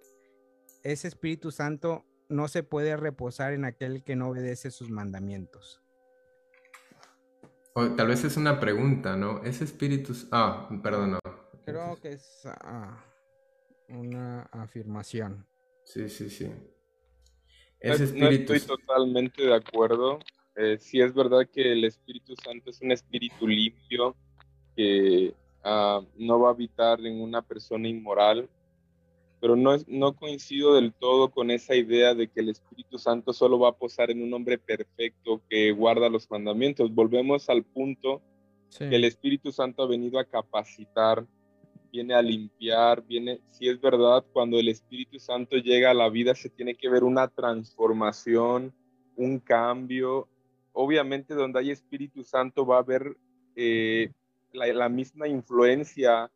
Ese Espíritu Santo no se puede reposar en aquel que no obedece sus mandamientos. O, tal vez es una pregunta, ¿no? Ese Espíritu... Ah, perdón, no. Creo que es... Ah, una afirmación. Sí, sí, sí. Ese espíritu... estoy totalmente de acuerdo. Eh, sí es verdad que el Espíritu Santo es un espíritu limpio que ah, no va a habitar en una persona inmoral, pero no, es, no coincido del todo con esa idea de que el Espíritu Santo solo va a posar en un hombre perfecto que guarda los mandamientos. Volvemos al punto que el Espíritu Santo ha venido a capacitar viene a limpiar, viene, si es verdad, cuando el Espíritu Santo llega a la vida se tiene que ver una transformación, un cambio. Obviamente donde hay Espíritu Santo va a haber eh, la, misma influencia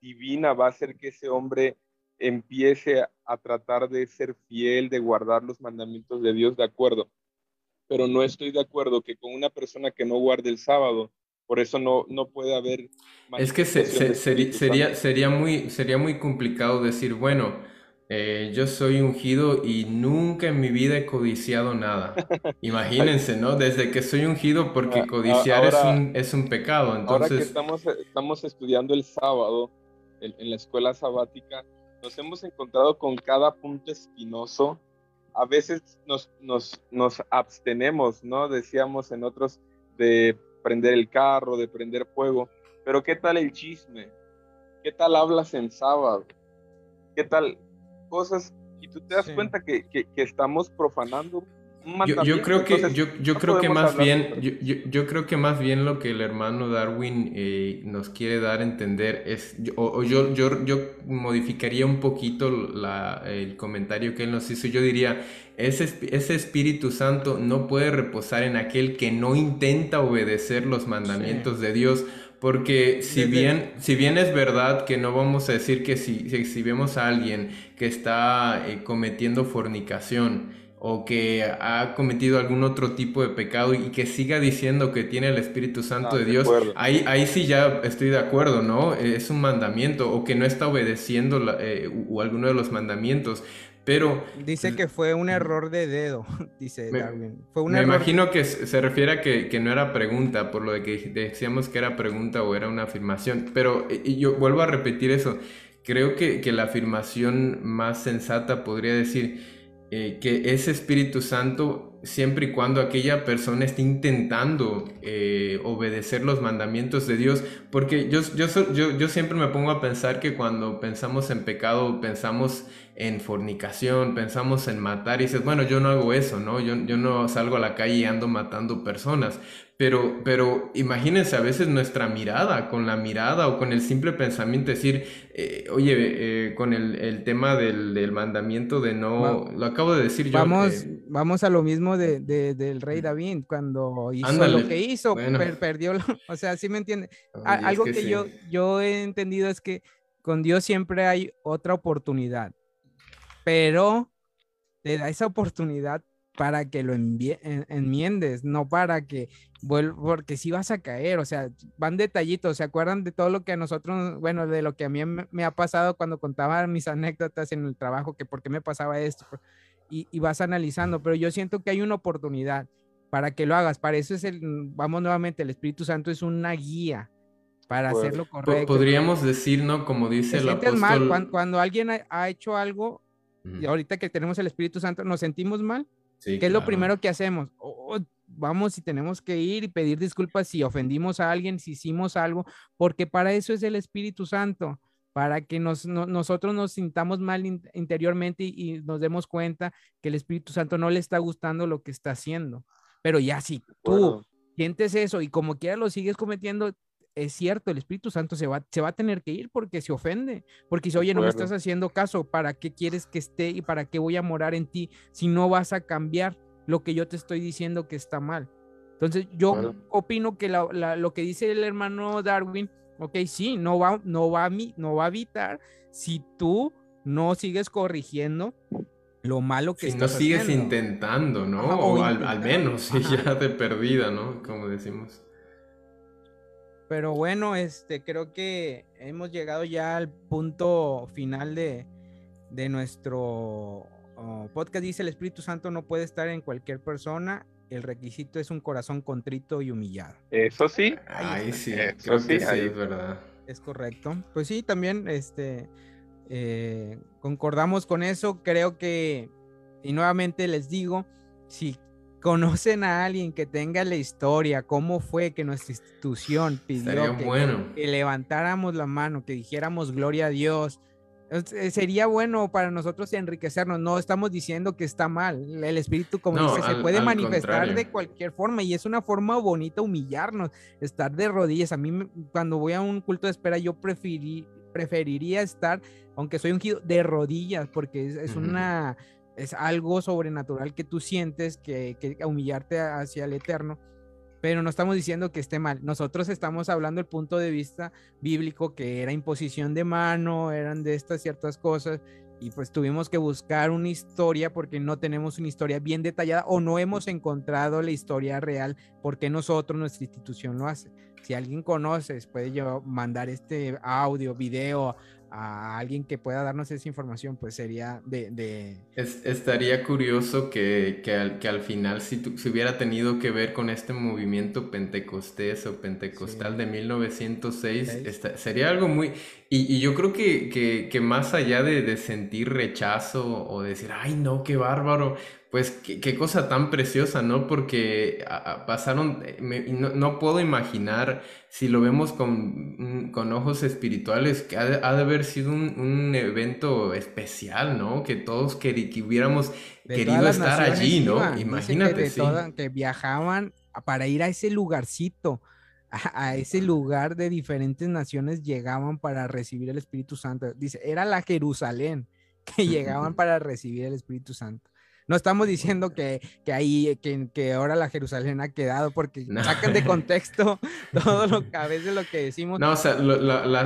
divina, va a hacer que ese hombre empiece a tratar de ser fiel, de guardar los mandamientos de Dios, de acuerdo. Pero no estoy de acuerdo que con una persona que no guarde el sábado, por eso no, no puede haber... Es que sería, sería, muy, sería muy complicado decir, bueno, Eh, yo soy ungido y nunca en mi vida he codiciado nada. Imagínense, ¿no? Desde que soy ungido, porque codiciar es, un, es un pecado. Entonces... Ahora que estamos, estamos estudiando el sábado en, en la escuela sabática, nos hemos encontrado con cada punto espinoso. A veces nos, nos, nos abstenemos, ¿no? Decíamos en otros de prender el carro, de prender fuego. Pero ¿qué tal el chisme? ¿Qué tal hablas en sábado? ¿Qué tal cosas? Y tú te das cuenta que, que, estamos profanando yo, yo, creo que yo, yo creo que más bien yo, yo, creo que más bien lo que el hermano Darwin eh, nos quiere dar a entender es o, yo, yo yo modificaría un poquito la, el comentario que él nos hizo. Yo diría ese, ese Espíritu Santo no puede reposar en aquel que no intenta obedecer los mandamientos de Dios porque si bien, si bien es verdad que no vamos a decir que si, si, vemos a alguien que está eh, cometiendo fornicación o que ha cometido algún otro tipo de pecado y que siga diciendo que tiene el Espíritu Santo ah, de Dios, ahí, ahí sí ya estoy de acuerdo, ¿no? Es un mandamiento o que no está obedeciendo eh, o alguno de los mandamientos. Pero. Dice que fue un error de dedo, dice Darwin. Fue me imagino que se refiere a que, no era pregunta, por lo de que decíamos que era pregunta o era una afirmación. Pero y yo vuelvo a repetir eso. Creo que, que la afirmación más sensata podría decir eh, que ese Espíritu Santo, siempre y cuando aquella persona esté intentando eh, obedecer los mandamientos de Dios, porque yo, yo, yo, yo siempre me pongo a pensar que cuando pensamos en pecado, pensamos en fornicación, pensamos en matar y dices, bueno, yo no hago eso, ¿no? Yo, yo no salgo a la calle y ando matando personas. Pero, pero imagínense a veces nuestra mirada, con la mirada o con el simple pensamiento, decir, eh, oye, eh, con el, el tema del, del, mandamiento de no, lo acabo de decir yo. Vamos, vamos a lo mismo de, de, del rey David, cuando hizo lo que hizo, perdió, o sea, ¿sí me entiende? Algo que, yo, yo he entendido es que con Dios siempre hay otra oportunidad pero te da esa oportunidad para que lo enmiendes, no para que vuelva, porque si vas a caer, o sea, van detallitos, ¿se acuerdan de todo lo que a nosotros, bueno, de lo que a mí me ha pasado cuando contaba mis anécdotas en el trabajo, que por qué me pasaba esto, y, y vas analizando, pero yo siento que hay una oportunidad para que lo hagas, para eso es el, vamos nuevamente, el Espíritu Santo es una guía, para hacerlo correcto. Podríamos decir, ¿no? Como dice el apóstol. Mal cuando, alguien ha, hecho algo y ahorita que tenemos el Espíritu Santo, ¿nos sentimos mal? Sí, ¿Qué es lo primero que hacemos? Oh, vamos y tenemos que ir y pedir disculpas si ofendimos a alguien, si hicimos algo, porque para eso es el Espíritu Santo, para que nos, nosotros nos sintamos mal interiormente y, nos demos cuenta que el Espíritu Santo no le está gustando lo que está haciendo. Pero ya si tú sientes eso y como quiera lo sigues cometiendo, es cierto, el Espíritu Santo se va, se va a tener que ir porque se ofende, porque dice, oye, no me estás haciendo caso, ¿para qué quieres que esté y para qué voy a morar en ti si no vas a cambiar lo que yo te estoy diciendo que está mal? Entonces, yo opino que lo que dice el hermano Darwin, ok, sí, no va, no va a no va a evitar si tú no sigues corrigiendo lo malo que si no sigues intentando, ¿no? o, al, menos, si ya de perdida, ¿no? Como decimos. Pero bueno, este, creo que hemos llegado ya al punto final de, nuestro oh, podcast. Dice el Espíritu Santo no puede estar en cualquier persona. El requisito es un corazón contrito y humillado. Eso sí. Ahí sí, eso sí, es verdad. Es correcto. Pues sí, también este, eh, concordamos con eso. Creo que, y nuevamente les digo, si conocen a alguien que tenga la historia, cómo fue que nuestra institución pidió que, levantáramos la mano, que dijéramos gloria a Dios. Sería bueno para nosotros enriquecernos. No estamos diciendo que está mal. El espíritu, como dice, se puede manifestar de cualquier forma y es una forma bonita humillarnos, estar de rodillas. A mí, cuando voy a un culto de espera, yo preferiría estar, aunque soy ungido, de rodillas, porque es, una es algo sobrenatural que tú sientes que, que humillarte hacia el eterno, pero no estamos diciendo que esté mal. Nosotros estamos hablando del punto de vista bíblico que era imposición de mano, eran de estas ciertas cosas y pues tuvimos que buscar una historia porque no tenemos una historia bien detallada o no hemos encontrado la historia real porque nosotros, nuestra institución lo hace. Si alguien conoce, puede yo mandar este audio, video a alguien que pueda darnos esa información, pues sería de... estaría curioso que, que, al, que al final si, si, hubiera tenido que ver con este movimiento pentecostés o pentecostal de 1906, sería algo muy... Y, y yo creo que, que, que más allá de, de, sentir rechazo o decir, ay no, qué bárbaro, pues qué, cosa tan preciosa, ¿no? Porque pasaron, eh, no, puedo imaginar si lo vemos con, mm, con ojos espirituales, que ha de, haber sido un, evento especial, ¿no? Que todos que, hubiéramos querido estar allí, ¿no? Imagínate. Que, que viajaban para ir a ese lugarcito. A, ese lugar de diferentes naciones llegaban para recibir el Espíritu Santo. Dice, era la Jerusalén que llegaban para recibir el Espíritu Santo. No estamos diciendo que, que ahí, que, que, ahora la Jerusalén ha quedado, porque sacan de contexto todo lo que a veces lo que decimos. No, o sea,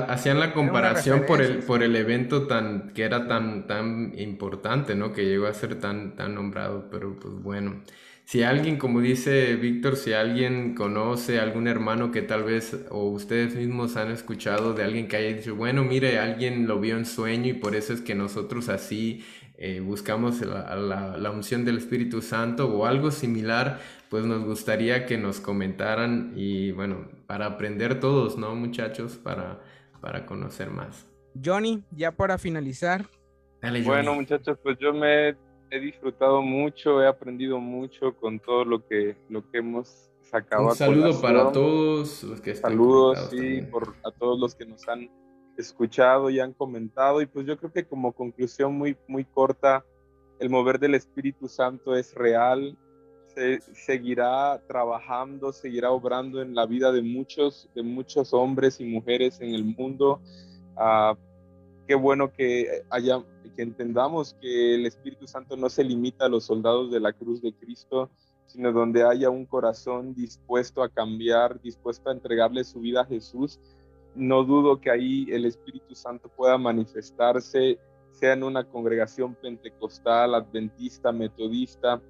hacían la comparación por el, por el evento tan, que era tan, tan importante, ¿no? Que llegó a ser tan, tan nombrado, pero pues bueno. Si alguien, como dice Víctor, si alguien conoce algún hermano que tal vez, o ustedes mismos han escuchado de alguien que haya dicho, bueno, mire, alguien lo vio en sueño y por eso es que nosotros así eh, buscamos la, la, unción del Espíritu Santo o algo similar, pues nos gustaría que nos comentaran y bueno, para aprender todos, ¿no, muchachos? Para, para conocer más. Johnny, ya para finalizar. Bueno, muchachos, pues yo me he disfrutado mucho, he aprendido mucho con todo lo que, lo que hemos sacado. Un saludo para todos los que están Saludos, sí, por, a todos los que nos han escuchado y han comentado. Y pues yo creo que como conclusión muy, muy corta, el mover del Espíritu Santo es real, se, seguirá trabajando, seguirá obrando en la vida de muchos, de muchos hombres y mujeres en el mundo. Ah, qué bueno que haya, que entendamos que el Espíritu Santo no se limita a los soldados de la cruz de Cristo, sino donde haya un corazón dispuesto a cambiar, dispuesto a entregarle su vida a Jesús, no dudo que ahí el Espíritu Santo pueda manifestarse, sea en una congregación pentecostal, adventista, metodista,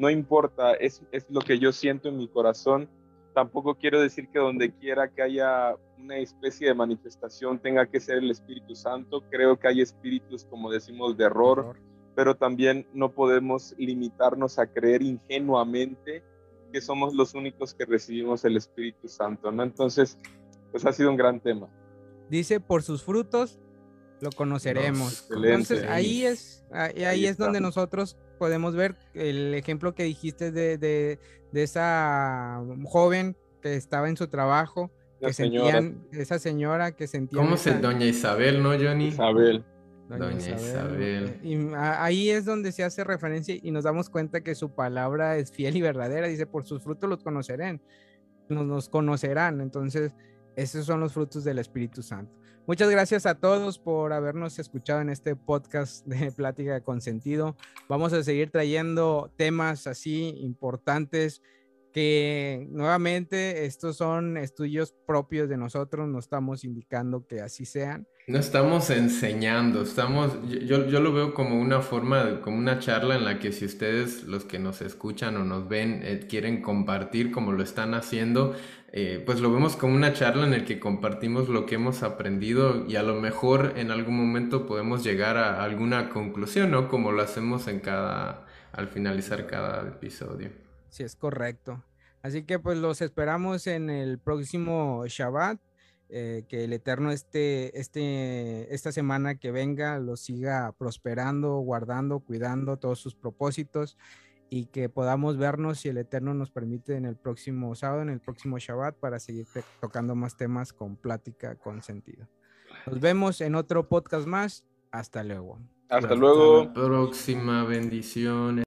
no importa, es, es lo que yo siento en mi corazón. Tampoco quiero decir que donde quiera que haya una especie de manifestación tenga que ser el Espíritu Santo. Creo que hay espíritus, como decimos, de error, pero también no podemos limitarnos a creer ingenuamente que somos los únicos que recibimos el Espíritu Santo, ¿no? Entonces, pues ha sido un gran tema. Dice, por sus frutos lo conoceremos. Entonces ahí es, ahí, es donde nosotros podemos ver el ejemplo que dijiste de, de, esa joven que estaba en su trabajo, que sentían, esa señora que sentía... ¿Cómo se Doña Isabel, no, Johnny? Isabel. Doña, Isabel. Y ahí es donde se hace referencia y nos damos cuenta que su palabra es fiel y verdadera. Dice, por sus frutos los conocerán, nos, nos conocerán. Entonces, esos son los frutos del Espíritu Santo. Muchas gracias a todos por habernos escuchado en este podcast de Plática con Sentido. Vamos a seguir trayendo temas así importantes que nuevamente estos son estudios propios de nosotros, no estamos indicando que así sean. No estamos enseñando, estamos, yo, yo lo veo como una forma, como una charla en la que si ustedes, los que nos escuchan o nos ven, eh, quieren compartir como lo están haciendo, eh, pues lo vemos como una charla en la que compartimos lo que hemos aprendido y a lo mejor en algún momento podemos llegar a alguna conclusión, ¿no? Como lo hacemos en cada, al finalizar cada episodio. Sí, es correcto. Así que pues los esperamos en el próximo Shabbat. Eh, que el Eterno este, este, esta semana que venga lo siga prosperando, guardando, cuidando todos sus propósitos y que podamos vernos si el Eterno nos permite en el próximo sábado, en el próximo Shabbat, para seguir tocando más temas con plática, con sentido. Nos vemos en otro podcast más. Hasta luego. Hasta luego. próxima bendición.